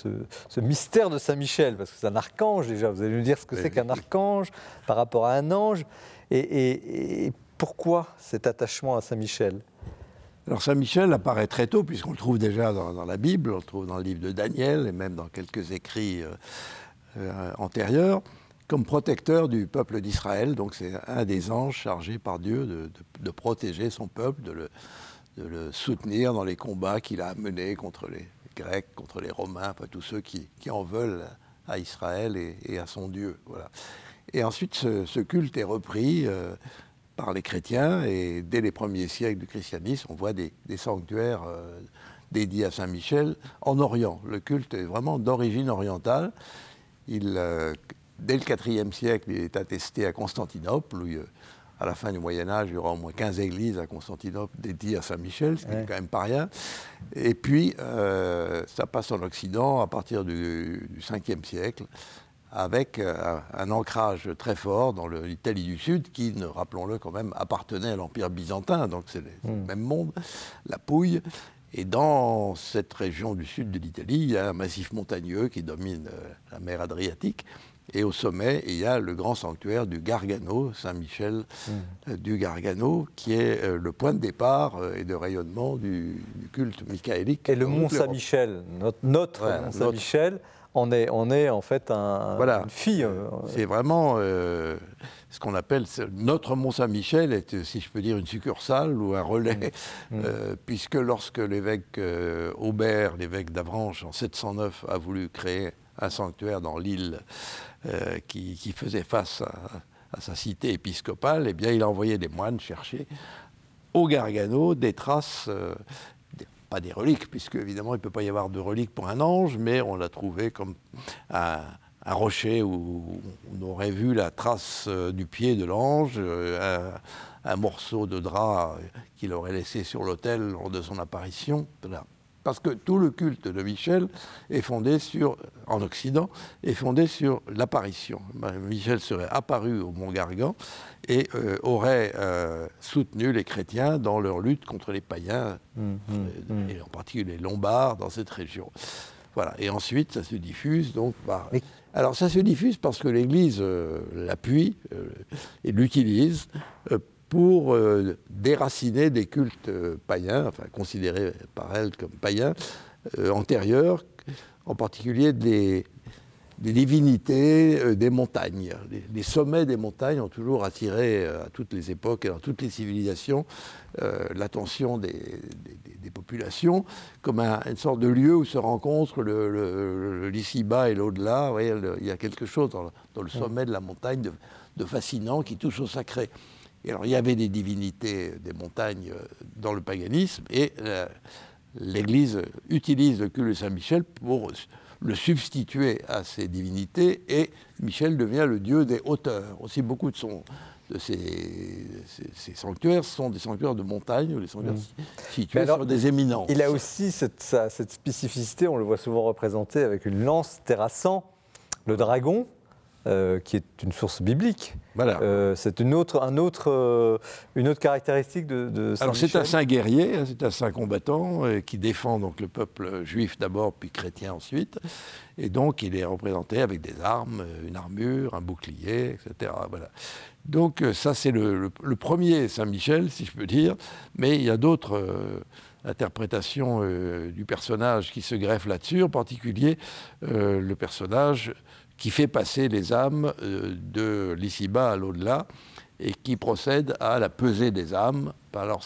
mystère de Saint-Michel? Parce que c'est un archange déjà, vous allez nous dire ce que c'est qu'un archange par rapport à un ange, et pourquoi cet attachement à Saint-Michel? Alors Saint Michel apparaît très tôt, puisqu'on le trouve déjà dans, la Bible, on le trouve dans le livre de Daniel et même dans quelques écrits euh, euh, antérieurs, comme protecteur du peuple d'Israël. Donc c'est un des anges chargés par Dieu de, protéger son peuple, de le, soutenir dans les combats qu'il a menés contre les Grecs, contre les Romains, enfin tous ceux qui, en veulent à Israël et, à son Dieu. Voilà. Et ensuite, ce, culte est repris. Euh, par les chrétiens. Et dès les premiers siècles du christianisme, on voit des, sanctuaires euh, dédiés à Saint-Michel en Orient. Le culte est vraiment d'origine orientale. Il, euh, dès le IVe siècle, il est attesté à Constantinople, où, euh, à la fin du Moyen Âge, il y aura au moins 15 églises à Constantinople dédiées à Saint-Michel, ce qui n'est quand même pas rien. Et puis, ça passe en Occident à partir du, du 5e siècle, avec euh, un, ancrage très fort dans l'Italie du Sud, qui, rappelons-le quand même, appartenait à l'Empire byzantin, donc c'est le hmm. même monde, la Pouille. Et dans cette région du sud de l'Italie, il y a un massif montagneux qui domine euh, la mer Adriatique. Et au sommet, il y a le grand sanctuaire du Gargano, Saint-Michel hmm. euh, du Gargano, qui est le point de départ et de rayonnement du, culte michaélique. Et le Mont Saint-Michel, notre, Mont Saint-Michel, on est, on est en fait un, une fille. Euh, c'est vraiment euh, ce qu'on appelle notre Mont-Saint-Michel est, si je peux dire, une succursale ou un relais, mm. Euh, puisque lorsque l'évêque Aubert, l'évêque d'Avranches, en 709, a voulu créer un sanctuaire dans l'île qui, faisait face à, sa cité épiscopale, eh bien, il a envoyé des moines chercher au Gargano des traces des reliques, puisque évidemment il ne peut pas y avoir de reliques pour un ange, mais on l'a trouvé comme un, rocher où on aurait vu la trace euh, du pied de l'ange, euh, un, morceau de drap qu'il aurait laissé sur l'autel lors de son apparition. Parce que tout le culte de Michel est fondé sur, en Occident, est fondé sur l'apparition. Michel serait apparu au Mont Gargan et euh, aurait euh, soutenu les chrétiens dans leur lutte contre les païens, mmh, mmh, euh, et en particulier les Lombards dans cette région. Voilà. Et ensuite, ça se diffuse donc Alors ça se diffuse parce que l'Église l'appuie et l'utilise pour euh, déraciner des cultes euh, païens, enfin considérés par elle comme païens, euh, antérieurs, en particulier des, divinités des montagnes. Les, sommets des montagnes ont toujours attiré à toutes les époques et dans toutes les civilisations l'attention des, populations comme une sorte de lieu où se rencontrent le, l'ici-bas et l'au-delà. il y a quelque chose dans, le sommet de la montagne de fascinant qui touche au sacré alors, il y avait des divinités des montagnes euh, dans le paganisme, et euh, l'Église utilise le culte de Saint-Michel pour le substituer à ces divinités, et Michel devient le dieu des hauteurs. Aussi, beaucoup de, son, de ces, sanctuaires sont des sanctuaires de montagne, ou des sanctuaires mmh. situés sur des éminences. Il a aussi cette, cette spécificité, on le voit souvent représenté avec une lance terrassant le dragon, euh, qui est une source biblique. Voilà. Euh, c'est une autre, un autre, euh, une autre caractéristique de, de Saint Alors c'est un saint guerrier, hein, c'est un saint combattant qui défend donc le peuple juif d'abord, puis chrétien ensuite. Et donc il est représenté avec des armes, une armure, un bouclier, etc. Voilà. Donc ça c'est le, premier Saint Michel, si je peux dire. Mais il y a d'autres interprétations du personnage qui se greffent là-dessus, en particulier le personnage qui fait passer les âmes euh, de l'ici-bas à l'au-delà et qui procède à la pesée des âmes. Alors,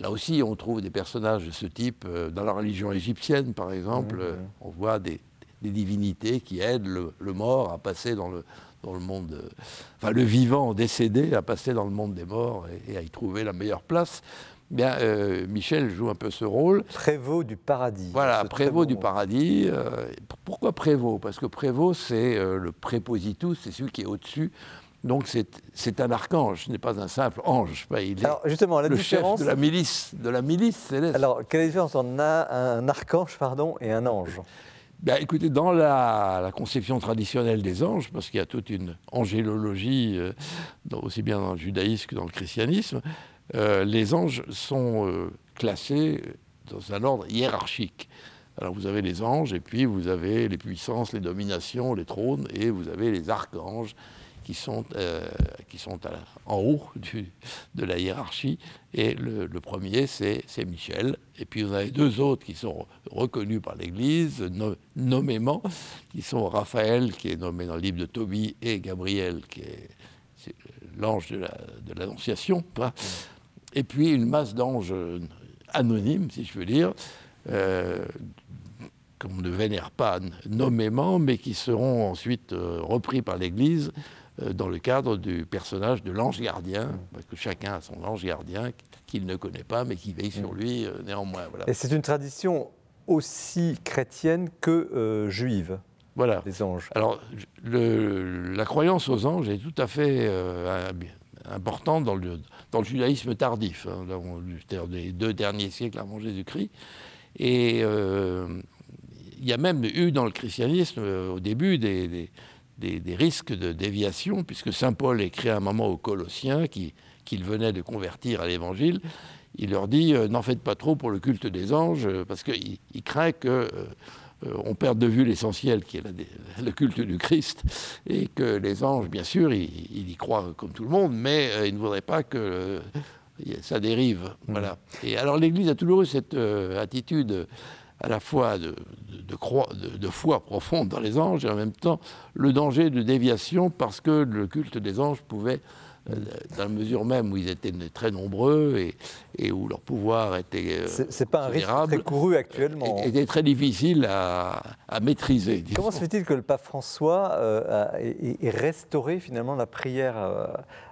là aussi, on trouve des personnages de ce type euh, dans la religion égyptienne, par exemple. Mmh. On voit des, divinités qui aident le, mort à passer dans le, dans le monde, euh, enfin le vivant décédé à passer dans le monde des morts et à y trouver la meilleure place. Bien, euh, Michel joue un peu ce rôle. Prévôt du paradis. Voilà, prévôt du paradis. Euh, pourquoi prévôt Parce que prévôt, c'est le prépositus, c'est celui qui est au-dessus donc c'est un archange, ce n'est pas un simple ange. Il est Alors justement, la le différence... chef de la milice, de la milice céleste. Alors quelle est la différence entre un, archange pardon, et un ange? Ben, écoutez, dans la, conception traditionnelle des anges, parce qu'il y a toute une angélologie, euh, aussi bien dans le judaïsme que dans le christianisme, euh, les anges sont euh, classés dans un ordre hiérarchique. Alors vous avez les anges, et puis vous avez les puissances, les dominations, les trônes, et vous avez les archanges, qui sont, euh, qui sont en haut de la hiérarchie. Et le, premier, c'est Michel. Et puis vous avez deux autres qui sont reconnus par l'Église, nommément, qui sont Raphaël, qui est nommé dans le livre de Tobie, et Gabriel, qui est, l'ange de l'Annonciation. Et puis une masse d'anges anonymes, si je veux dire. Euh, qu'on ne vénère pas nommément, mais qui seront ensuite euh, repris par l'Église euh, dans le cadre du personnage de l'ange gardien, parce que chacun a son ange gardien qu'il ne connaît pas, mais qui veille sur lui euh, néanmoins. Et c'est une tradition aussi chrétienne que juive. Voilà. Les anges. Alors, la croyance aux anges est tout à fait importante dans le, dans le judaïsme tardif, hein, des deux derniers siècles avant Jésus-Christ. Et il y a même eu dans le christianisme, au début, des risques de déviation, puisque Saint Paul écrit à un moment aux Colossiens qu'il venait de convertir à l'Évangile. Il leur dit euh, N'en faites pas trop pour le culte des anges, euh, parce qu'il craint euh, perde de vue l'essentiel, qui est le culte du Christ, et que les anges, bien sûr, ils, y croient comme tout le monde, mais ils ne voudraient pas que ça dérive. Voilà. Et alors l'Église a toujours eu cette attitude à la fois de, de, foi profonde dans les anges et en même temps le danger de déviation parce que le culte des anges pouvait, euh, dans la mesure même où ils étaient très nombreux et, et où leur pouvoir était. Euh, c'est pas un risque très couru actuellement. Était très difficile à, à maîtriser. Comment se fait-il que le pape François euh, ait, restauré finalement la prière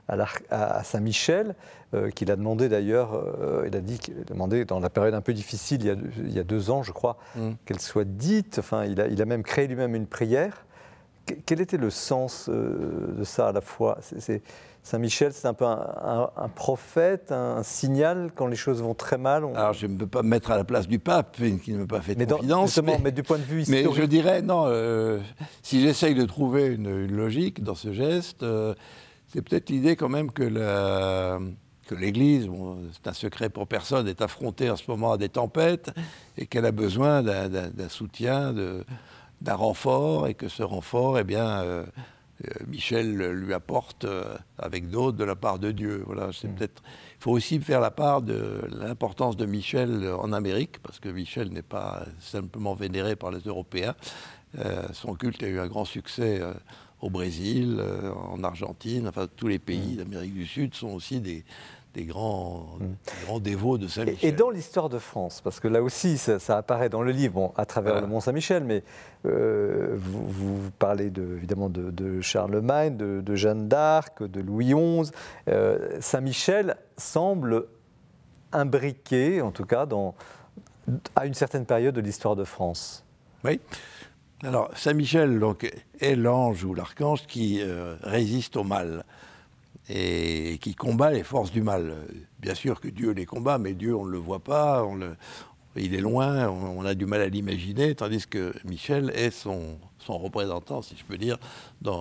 à, Saint-Michel, euh, qu'il a demandé d'ailleurs, euh, il a dit qu'il a demandé dans la période un peu difficile, il y a, deux ans, je crois, mm. qu'elle soit dite. Enfin, il a, il a même créé lui-même une prière. quel était le sens euh, de ça à la fois? Saint-Michel, c'est un peu un, prophète, un, signal quand les choses vont très mal. Alors, je ne peux pas me mettre à la place du pape, qui ne me pas fait de mais confidence. mais, du point de vue historique. Mais je dirais, non, si j'essaye de trouver une, logique dans ce geste, c'est peut-être l'idée quand même que l'Église, c'est un secret pour personne, est affrontée en ce moment à des tempêtes et qu'elle a besoin d'un soutien, d'un renfort, et que ce renfort, eh bien, euh, euh, Michel lui apporte euh, avec d'autres de la part de Dieu. Voilà, c'est mm. peut-être. Il faut aussi faire la part de l'importance de Michel en Amérique, parce que Michel n'est pas simplement vénéré par les Européens. son culte a eu un grand succès au Brésil, euh, en Argentine, enfin tous les pays mm. d'Amérique du Sud sont aussi des, grands, mm. grands dévots de Saint-Michel. Et, dans l'histoire de France, parce que là aussi ça, apparaît dans le livre, à travers le Mont Saint-Michel, mais euh, vous, parlez évidemment de, Charlemagne, de, Jeanne d'Arc, de Louis XI. Euh, Saint-Michel semble imbriqué, en tout cas, dans, à une certaine période de l'histoire de France. Oui. Alors, Saint-Michel donc, est l'ange ou l'archange qui euh, résiste au mal et qui combat les forces du mal. Bien sûr que Dieu les combat, mais Dieu, on ne le voit pas, il est loin, on, a du mal à l'imaginer, tandis que Michel est son, représentant, si je peux dire,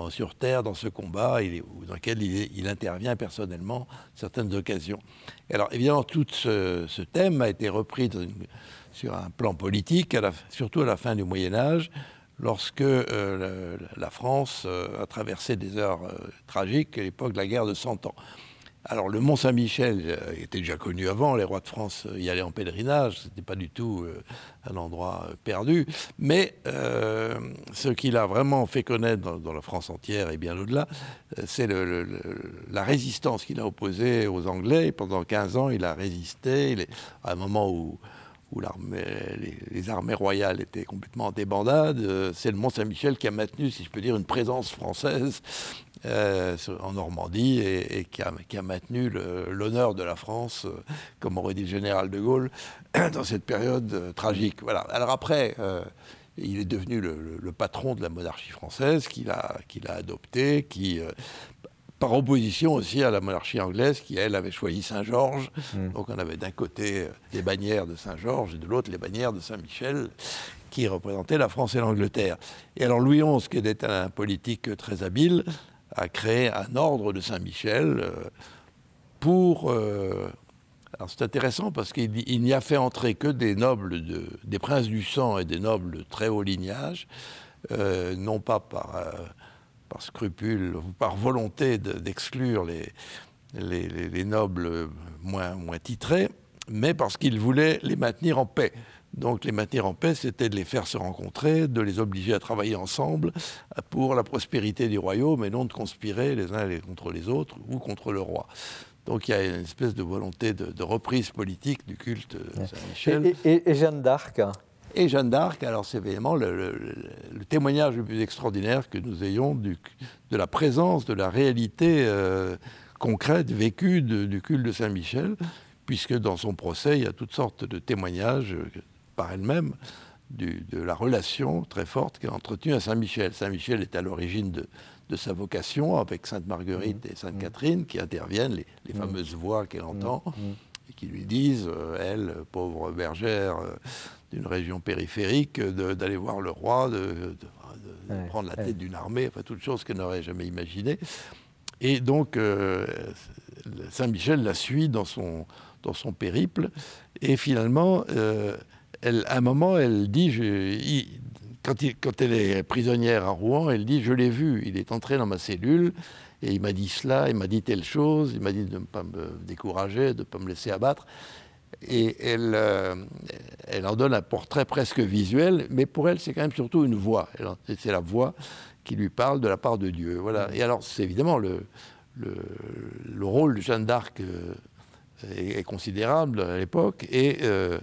sur Terre, dans ce combat, dans lequel il, intervient personnellement certaines occasions. alors, évidemment, tout ce, thème a été repris sur un plan politique, surtout à la fin du Moyen Âge, lorsque euh, la, France euh, a traversé des heures euh, tragiques à l'époque de la guerre de Cent Ans. Alors le Mont Saint-Michel était déjà connu avant, les rois de France y allaient en pèlerinage, ce n'était pas du tout un endroit perdu, mais ce qu'il a vraiment fait connaître dans, la France entière et bien au-delà, c'est la résistance qu'il a opposée aux Anglais. Pendant 15 ans, il a résisté, à un moment où où les, armées royales étaient complètement en débandade. Euh, c'est le Mont-Saint-Michel qui a maintenu, si je peux dire, une présence française euh, en Normandie et, qui, a, maintenu l'honneur de la France, euh, comme aurait dit le général de Gaulle, (clears throat) dans cette période tragique. Voilà. Alors après, il est devenu le, patron de la monarchie française qu'il a, adopté, qui, par opposition aussi à la monarchie anglaise qui, elle, avait choisi Saint-Georges. Hmm. Donc on avait d'un côté les bannières de Saint-Georges et de l'autre les bannières de Saint-Michel qui représentaient la France et l'Angleterre. Et alors Louis XI, qui était un politique très habile, a créé un ordre de Saint-Michel euh, pour... Euh, alors c'est intéressant parce qu'il n'y a fait entrer que des nobles, des princes du sang et des nobles de très haut lignage, euh, non pas par par scrupule ou par volonté d'exclure les, les, nobles moins, moins titrés, mais parce qu'il voulait les maintenir en paix. Donc les maintenir en paix, c'était de les faire se rencontrer, de les obliger à travailler ensemble pour la prospérité du royaume et non de conspirer les uns contre les autres ou contre le roi. Donc il y a une espèce de volonté de, reprise politique du culte de Saint-Michel. et, Jeanne d'Arc et Jeanne d'Arc, alors c'est évidemment le, témoignage le plus extraordinaire que nous ayons de la présence, de la réalité euh, concrète, vécue du culte de Saint-Michel, puisque dans son procès, il y a toutes sortes de témoignages euh, par elle-même de la relation très forte qu'elle a entretenue à Saint-Michel. Saint-Michel est à l'origine de, sa vocation avec Sainte Marguerite et Sainte Catherine qui interviennent, les, fameuses voix qu'elle entend, et qui lui disent, euh, elle, pauvre bergère, d'une région périphérique, d'aller voir le roi, de, prendre la tête d'une armée, enfin toutes choses qu'elle n'aurait jamais imaginées. Et donc euh, Saint-Michel la suit dans son, dans son périple, et finalement, euh, elle, à un moment, elle dit, je, quand, quand, elle est prisonnière à Rouen, elle dit, je l'ai vu, il est entré dans ma cellule, et il m'a dit cela, il m'a dit telle chose, il m'a dit de ne pas me décourager, de ne pas me laisser abattre et elle, euh, elle en donne un portrait presque visuel, mais pour elle, c'est quand même surtout une voix. C'est la voix qui lui parle de la part de Dieu. Voilà. Et alors, c'est évidemment le, le, le, rôle de Jeanne d'Arc euh, est, considérable à l'époque, et euh,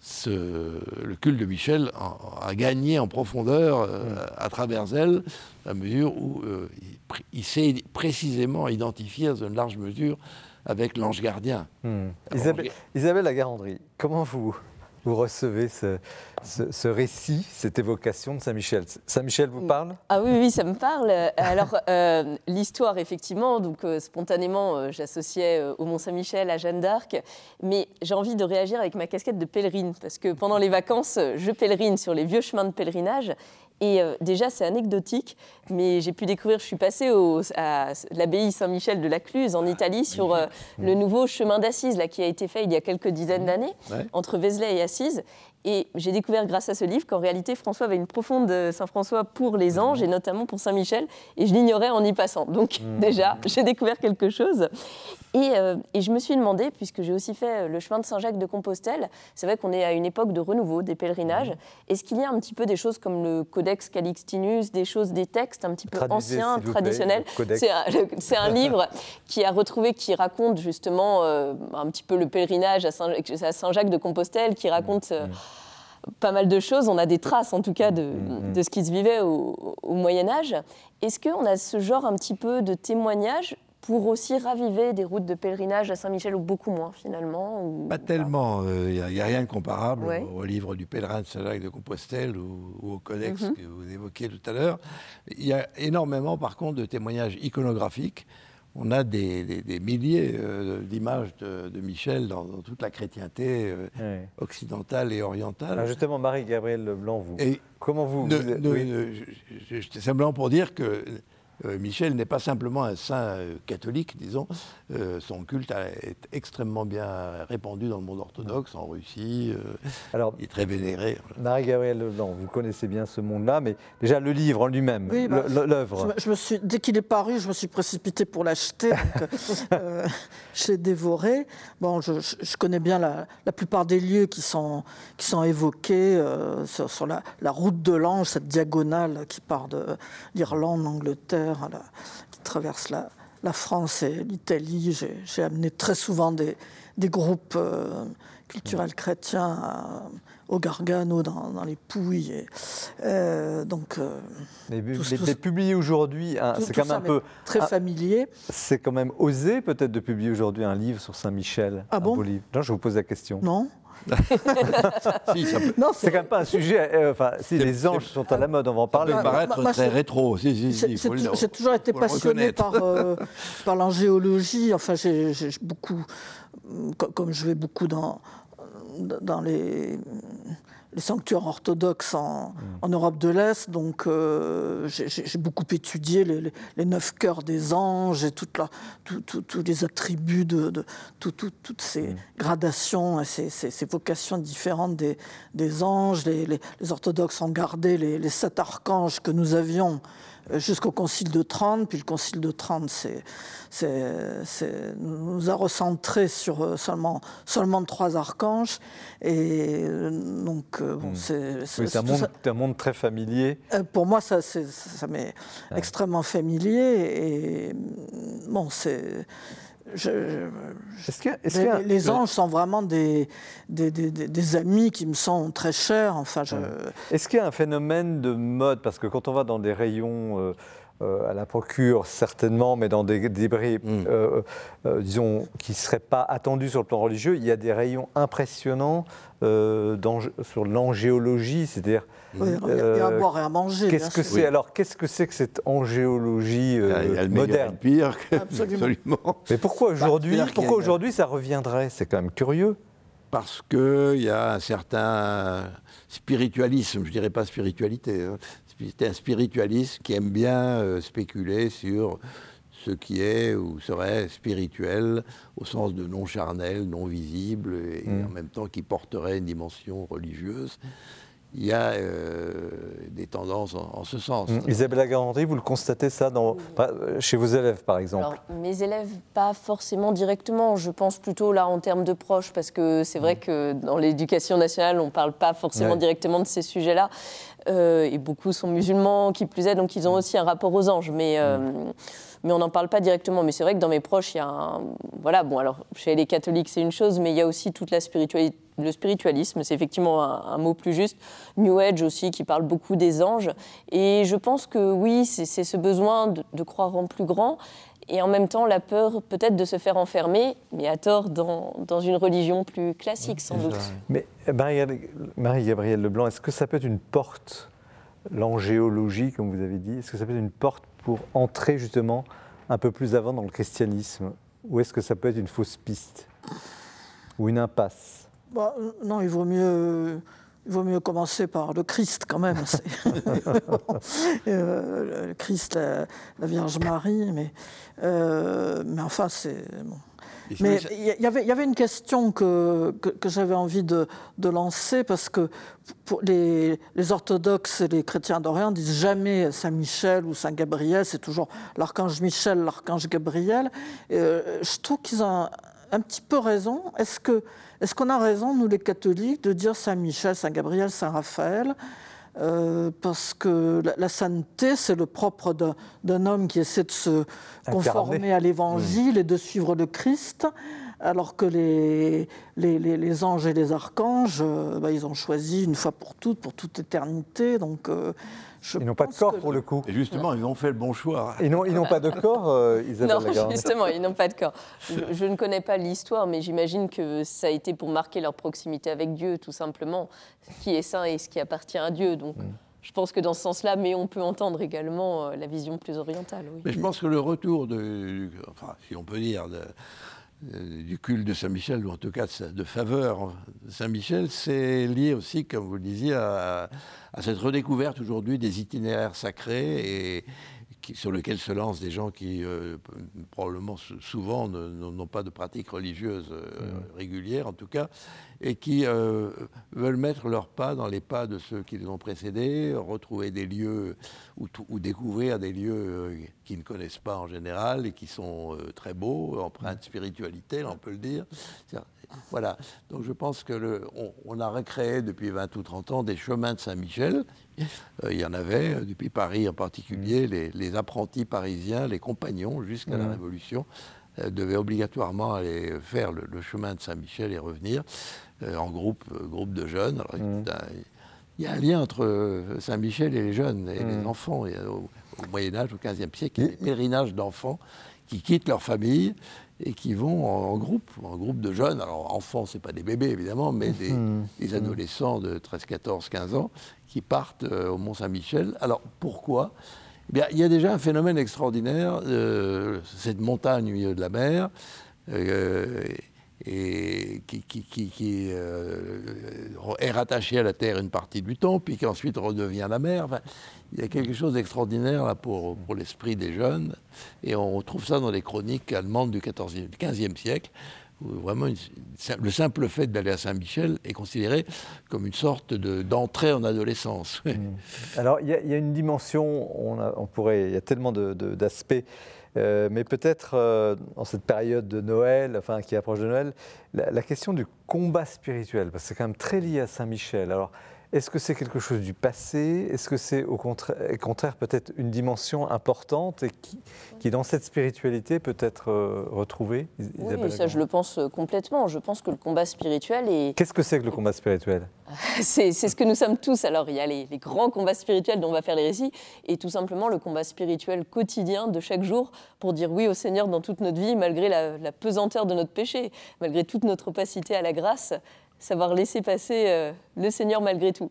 ce, le culte de Michel a, gagné en profondeur à travers elle, à mesure où il, il s'est précisément identifié dans une large mesure avec l'ange gardien. Hmm. Isabelle, Isabelle Lagarandrie, comment vous, vous recevez ce, ce, récit, cette évocation de Saint-Michel? Saint-Michel vous parle? Ah oui, oui, ça me parle. Alors, euh, l'histoire, effectivement, donc euh, spontanément, euh, j'associais au Mont-Saint-Michel à Jeanne d'Arc, mais j'ai envie de réagir avec ma casquette de pèlerine, parce que pendant les vacances, je pèlerine sur les vieux chemins de pèlerinage, et déjà, c'est anecdotique, mais j'ai pu découvrir, je suis passée au, à l'abbaye Saint-Michel de la Cluse en Italie sur le nouveau chemin d'Assise qui a été fait il y a quelques dizaines d'années, entre Vézelay et Assise. Et j'ai découvert grâce à ce livre qu'en réalité, François avait une profonde euh, Saint-François pour les anges et notamment pour Saint-Michel. Et je l'ignorais en y passant. Donc mmh. (laughs) déjà, j'ai découvert quelque chose. Et, euh, et, je me suis demandé, puisque j'ai aussi fait euh, le chemin de Saint-Jacques de Compostelle, c'est vrai qu'on est à une époque de renouveau des pèlerinages. Mmh. Est-ce qu'il y a un petit peu des choses comme le Codex Calixtinus, des choses, des textes un petit peu anciens, traditionnels C'est un, livre (laughs) qui a retrouvé, qui raconte justement un petit peu le pèlerinage à Saint-Jacques de Compostelle, qui raconte... Mmh pas mal de choses. On a des traces, en tout cas, de, mm, mm. ce qui se vivait au, Moyen Âge. Est-ce qu'on a ce genre un petit peu de témoignage pour aussi raviver des routes de pèlerinage à Saint-Michel ou beaucoup moins finalement Pas tellement. Il n'y a, rien de comparable au, livre du pèlerin de Saint-Jacques de Compostelle ou, au codex mm-hmm. que vous évoquiez tout à l'heure. Il y a énormément par contre de témoignages iconographiques on a des, milliers euh, d'images de, Michel dans, toute la chrétienté euh, occidentale et orientale. justement, Marie-Gabrielle Leblanc, vous, comment vous... simplement pour dire que euh, Michel n'est pas simplement un saint catholique, disons. Euh, son culte est extrêmement bien répandu dans le monde orthodoxe, en Russie. Alors, il est très vénéré. Marie-Gabrielle Leblanc, vous connaissez bien ce monde-là, mais déjà le livre en lui-même, bah, l'œuvre. Je, me suis, dès qu'il est paru, je me suis précipité pour l'acheter. (laughs) je l'ai dévoré. Bon, je, connais bien la, plupart des lieux qui sont, qui sont évoqués sur, la, la, route de l'ange, cette diagonale qui part de l'Irlande, l'Angleterre qui traverse la, France et l'Italie. J'ai amené très souvent des, groupes euh, culturels chrétiens au Gargano, dans, les Pouilles. Et, euh, donc, euh, mais, publier aujourd'hui, c'est quand même un peu très familier. C'est quand même osé peut-être de publier aujourd'hui un livre sur Saint-Michel. Ah bon? Non, je vous pose la question. Non. (laughs) Si, ça peut, Non, C'est quand même pas un sujet. euh, enfin, si les anges sont à la mode, on va en ça parler. peut Bah, paraître moi, très rétro. Si, si, si, J'ai toujours été passionné par, euh, par l'angéologie. Enfin, j'ai beaucoup, co- comme je vais beaucoup dans, dans les, les sanctuaires orthodoxes en, en Europe de l'Est, donc euh, j'ai- beaucoup étudié les, les- les neuf cœurs des anges et toute la- tous les attributs de, de tout- tout- toutes ces gradations, et ces, ces- ces vocations différentes des, des anges. Les, orthodoxes ont gardé les, sept archanges que nous avions jusqu'au Concile de Trente, puis le Concile de Trente c'est, nous a recentré sur euh, seulement, seulement trois archanges, et euh, donc euh, bon, c'est, Oui, c'est un, monde- un très familier. euh, pour moi, ça, ça m'est extrêmement familier, et bon, c'est... je- je- Est-ce que, est-ce les, anges sont vraiment des, des, des- des- des amis qui me sont très chers. Enfin, je, Est-ce qu'il y a un phénomène de mode Parce que quand on va dans des rayons euh, euh, à la procure, certainement, mais dans des débris, Mm. euh, euh, disons, qui ne seraient pas attendus sur le plan religieux, il y a des rayons impressionnants euh, sur l'angéologie, c'est-à-dire. Oui, il y a- à euh, boire et à manger. Qu'est-ce que c'est alors Qu'est-ce que c'est que cette angéologie euh, a- il y a le meilleur et moderne le pire. Absolument. Absolument. Mais pourquoi aujourd'hui Pourquoi aujourd'hui ça reviendrait? C'est quand même curieux. Parce qu'il y a un certain spiritualisme, je dirais pas spiritualité, hein. c'est un spiritualisme qui aime bien euh, spéculer sur ce qui est ou serait spirituel au sens de non charnel, non visible, et Mm. en même temps qui porterait une dimension religieuse. Il y a euh, des tendances en, en ce sens. Mm. Isabelle Agaranti, vous le constatez ça dans, euh, chez vos élèves par exemple Alors, mes élèves, pas forcément directement. Je pense plutôt là en termes de proches, parce que c'est vrai que dans l'éducation nationale, on ne parle pas forcément Ouais. directement de ces sujets-là. Euh, et beaucoup sont musulmans, qui plus est, donc ils ont aussi un rapport aux anges. Mais, euh, mais on n'en parle pas directement. Mais c'est vrai que dans mes proches, il y a un. Voilà, bon, alors chez les catholiques, c'est une chose, mais il y a aussi toute la spiritualité. Le spiritualisme, c'est effectivement un, un mot plus juste. New Age aussi, qui parle beaucoup des anges. Et je pense que oui, c'est ce besoin de, de croire en plus grand et en même temps la peur peut-être de se faire enfermer, mais à tort, dans, dans une religion plus classique sans doute. Mais Marie- Marie-Gabrielle Leblanc, est-ce que ça peut être une porte, l'angéologie, comme vous avez dit, est-ce que ça peut être une porte pour entrer justement un peu plus avant dans le christianisme Ou est-ce que ça peut être une fausse piste Ou une impasse? Bah, euh, non, il vaut mieux. Il vaut mieux commencer par le Christ quand même. (laughs) (laughs) Euh, le Christ, la, la Vierge Marie, mais, euh, mais enfin, c'est. bon. Mais il y, avait- il y avait une question que, que, que j'avais envie de, de lancer parce que pour les, les orthodoxes et les chrétiens d'Orient disent jamais Saint Michel ou Saint Gabriel, c'est toujours l'archange Michel, l'archange Gabriel. Euh, je trouve qu'ils ont un, un petit peu raison. Est-ce qu'on a raison, nous les catholiques, de dire Saint Michel, Saint Gabriel, Saint Raphaël? Euh, parce que la, la sainteté, c'est le propre d'un- homme qui essaie de se conformer à l'évangile et de suivre le Christ, alors que les, les, les- les anges et les archanges, euh, bah, ils ont choisi une fois pour toutes, pour toute éternité. Donc, euh, je Ils n'ont pas de corps pour le coup. Et justement, ils ont fait le bon choix. Ils n'ont ils n'ont pas de corps, euh, Isabelle Non, justement, ils n'ont pas de corps. Je, je ne connais pas l'histoire, mais j'imagine que ça a été pour marquer leur proximité avec Dieu, tout simplement. Ce qui est saint et ce qui appartient à Dieu. Donc, je pense que dans ce sens-là, mais on peut entendre également euh, la vision plus orientale. Oui. Mais je pense que le retour de, enfin, si on peut dire, de- du culte de Saint-Michel, ou en tout cas de faveur de Saint-Michel, c'est lié aussi, comme vous le disiez, à, à cette redécouverte aujourd'hui des itinéraires sacrés et qui- sur lesquels se lancent des gens qui, euh, probablement sou- souvent, n'ont pas de pratique religieuse euh, régulière, en tout cas, et qui euh, veulent mettre leurs pas dans les pas de ceux qui les ont précédés, retrouver des lieux ou, découvrir des lieux euh, qu'ils ne connaissent pas en général et qui sont euh, très beaux, empreints de spiritualité, là, on peut le dire. Voilà. Donc je pense que le, on, on a recréé depuis 20 ou 30 ans des chemins de Saint-Michel. Euh, il y en avait, depuis Paris en particulier, les, les apprentis parisiens, les compagnons, jusqu'à la Révolution, euh, devaient obligatoirement aller faire le, le chemin de Saint-Michel et revenir en groupe, euh, groupe de jeunes. Alors, un- il y a un lien entre euh, Saint-Michel et les jeunes et les enfants. Il y a au, au Moyen Âge, au XVe siècle, il y a des pèlerinages d'enfants qui quittent leur famille et qui vont en, groupe, en groupe de jeunes. Alors, enfants, ce pas des bébés, évidemment, mais des, mmh. Mmh. adolescents de 13, 14, 15 ans qui partent euh, au Mont-Saint-Michel. Alors, pourquoi? Eh bien, Il y a déjà un phénomène extraordinaire, euh, cette montagne au milieu de la mer, euh, et qui, qui, est rattachée à la terre une partie du temps, puis qui ensuite redevient la mer. Il y a quelque chose d'extraordinaire là pour, l'esprit des jeunes, et on retrouve ça dans les chroniques allemandes du 14e, 15e siècle, où vraiment le simple fait d'aller à Saint-Michel est considéré comme une sorte d'entrée en adolescence. Mmh. Alors il y, a une dimension, on, on pourrait, il y a tellement d'aspects. Euh, mais peut-être euh, en cette période de Noël, enfin qui approche de Noël, la, la question du combat spirituel, parce que c'est quand même très lié à Saint-Michel. Alors, est-ce que c'est quelque chose du passé? Est-ce que c'est au contraire, peut-être une dimension importante et qui, dans cette spiritualité peut être euh, retrouvée Oui, ça je le pense euh, complètement. Je pense que le combat spirituel est... Qu'est-ce que c'est que le combat spirituel? (laughs) C'est, ce que nous sommes tous. Alors il y a les, grands combats spirituels dont on va faire les récits et tout simplement le combat spirituel quotidien de chaque jour pour dire oui au Seigneur dans toute notre vie malgré la, la pesanteur de notre péché, malgré toute notre opacité à la grâce savoir laisser passer euh, le Seigneur malgré tout.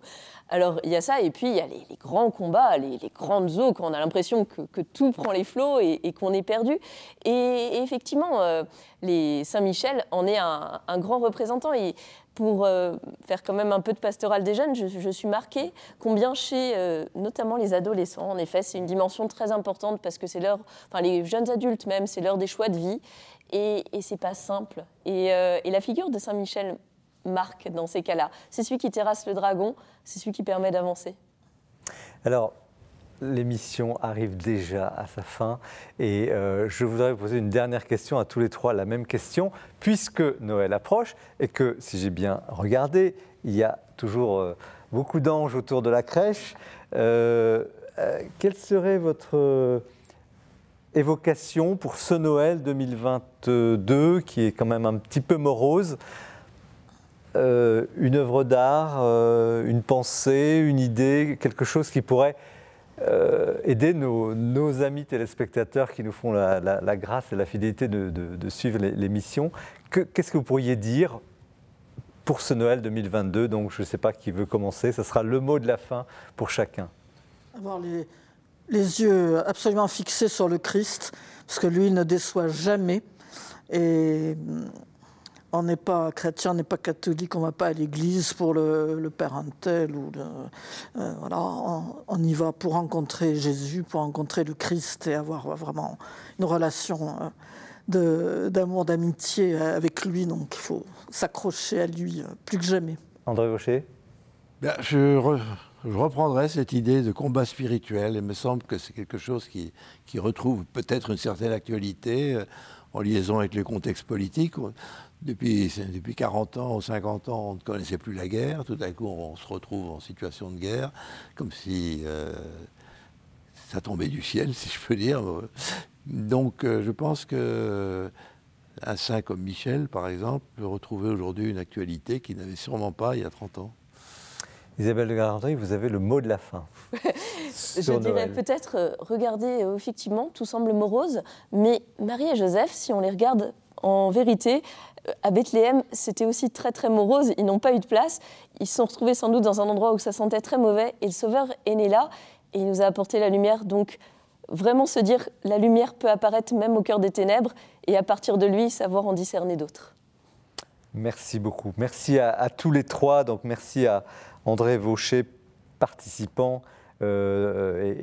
Alors il y a ça, et puis il y a les, grands combats, les, grandes eaux, quand on a l'impression que, tout prend les flots et, qu'on est perdu. Et, effectivement, euh, les Saint-Michel en est un, grand représentant. Et pour euh, faire quand même un peu de pastoral des jeunes, je, suis marquée combien chez notamment les adolescents, en effet, c'est une dimension très importante parce que c'est l'heure, enfin les jeunes adultes même, c'est l'heure des choix de vie. Et, et c'est pas simple. Et, la figure de Saint-Michel marque dans ces cas-là. C'est celui qui terrasse le dragon, c'est celui qui permet d'avancer. Alors, l'émission arrive déjà à sa fin et euh, je voudrais vous poser une dernière question à tous les trois, la même question, puisque Noël approche et que, si j'ai bien regardé, il y a toujours euh, beaucoup d'anges autour de la crèche. Euh, quelle serait votre évocation pour ce Noël 2022 qui est quand même un petit peu morose? Euh, une œuvre d'art, euh, une pensée, une idée, quelque chose qui pourrait euh, aider nos, amis téléspectateurs qui nous font la, grâce et la fidélité de, suivre l'émission. Qu'est-ce que vous pourriez dire pour ce Noël 2022 Donc, je ne sais pas qui veut commencer. Ce sera le mot de la fin pour chacun. Avoir les, les yeux absolument fixés sur le Christ, parce que lui ne déçoit jamais. Et on n'est pas chrétien, on n'est pas catholique, on ne va pas à l'église pour le, le Père Antel. Ou euh, voilà, on, y va pour rencontrer Jésus, pour rencontrer le Christ et avoir vraiment une relation euh, d'amour, d'amitié avec lui. Donc il faut s'accrocher à lui euh, plus que jamais. André Gaucher ben, je, reprendrai cette idée de combat spirituel. Il me semble que c'est quelque chose qui, qui retrouve peut-être une certaine actualité en liaison avec le contexte politique. Depuis, depuis 40 ans ou 50 ans, on ne connaissait plus la guerre. Tout à coup, on se retrouve en situation de guerre, comme si euh, ça tombait du ciel, (laughs) si je peux dire. Donc, euh, je pense que un saint comme Michel, par exemple, peut retrouver aujourd'hui une actualité qu'il n'avait sûrement pas il y a 30 ans. Isabelle de Garandry, vous avez le mot de la fin. (laughs) je dirais peut-être, euh, regardez, effectivement, tout semble morose, mais Marie et Joseph, si on les regarde en vérité, à Bethléem, c'était aussi très très morose, ils n'ont pas eu de place, ils se sont retrouvés sans doute dans un endroit où ça sentait très mauvais, et le Sauveur est né là, et il nous a apporté la lumière, donc vraiment se dire, la lumière peut apparaître même au cœur des ténèbres, et à partir de lui, savoir en discerner d'autres. Merci beaucoup. Merci à, tous les trois, donc merci à André Vaucher, participant. Euh,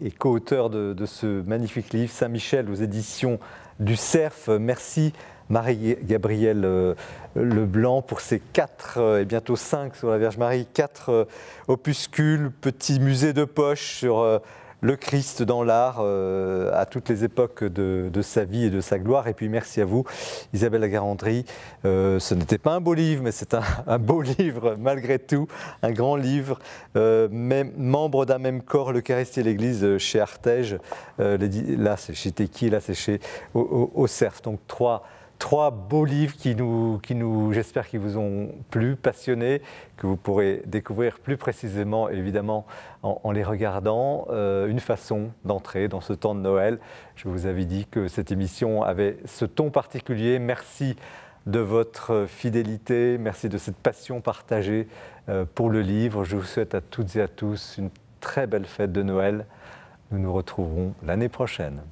et, co-auteur de, de, ce magnifique livre, Saint-Michel aux éditions du CERF. Merci Marie-Gabrielle euh, Leblanc pour ces quatre euh, et bientôt cinq sur la Vierge Marie, quatre euh, opuscules, petits musées de poche sur le Christ dans l'art à toutes les époques de, sa vie et de sa gloire. Et puis merci à vous, Isabelle Lagarandrie. ce n'était pas un beau livre, mais c'est un, (laughs) beau livre malgré tout, un grand livre. membre d'un même corps, l'Eucharistie et l'Église chez Artege. là, c'est chez Teki, là, c'est chez au, au, CERF. Donc trois trois beaux livres qui nous, j'espère, qui vous ont plu, passionnés, que vous pourrez découvrir plus précisément, évidemment, en, les regardant. Euh, une façon d'entrer dans ce temps de Noël. Je vous avais dit que cette émission avait ce ton particulier. Merci de votre fidélité, merci de cette passion partagée euh, pour le livre. Je vous souhaite à toutes et à tous une très belle fête de Noël. Nous nous retrouverons l'année prochaine.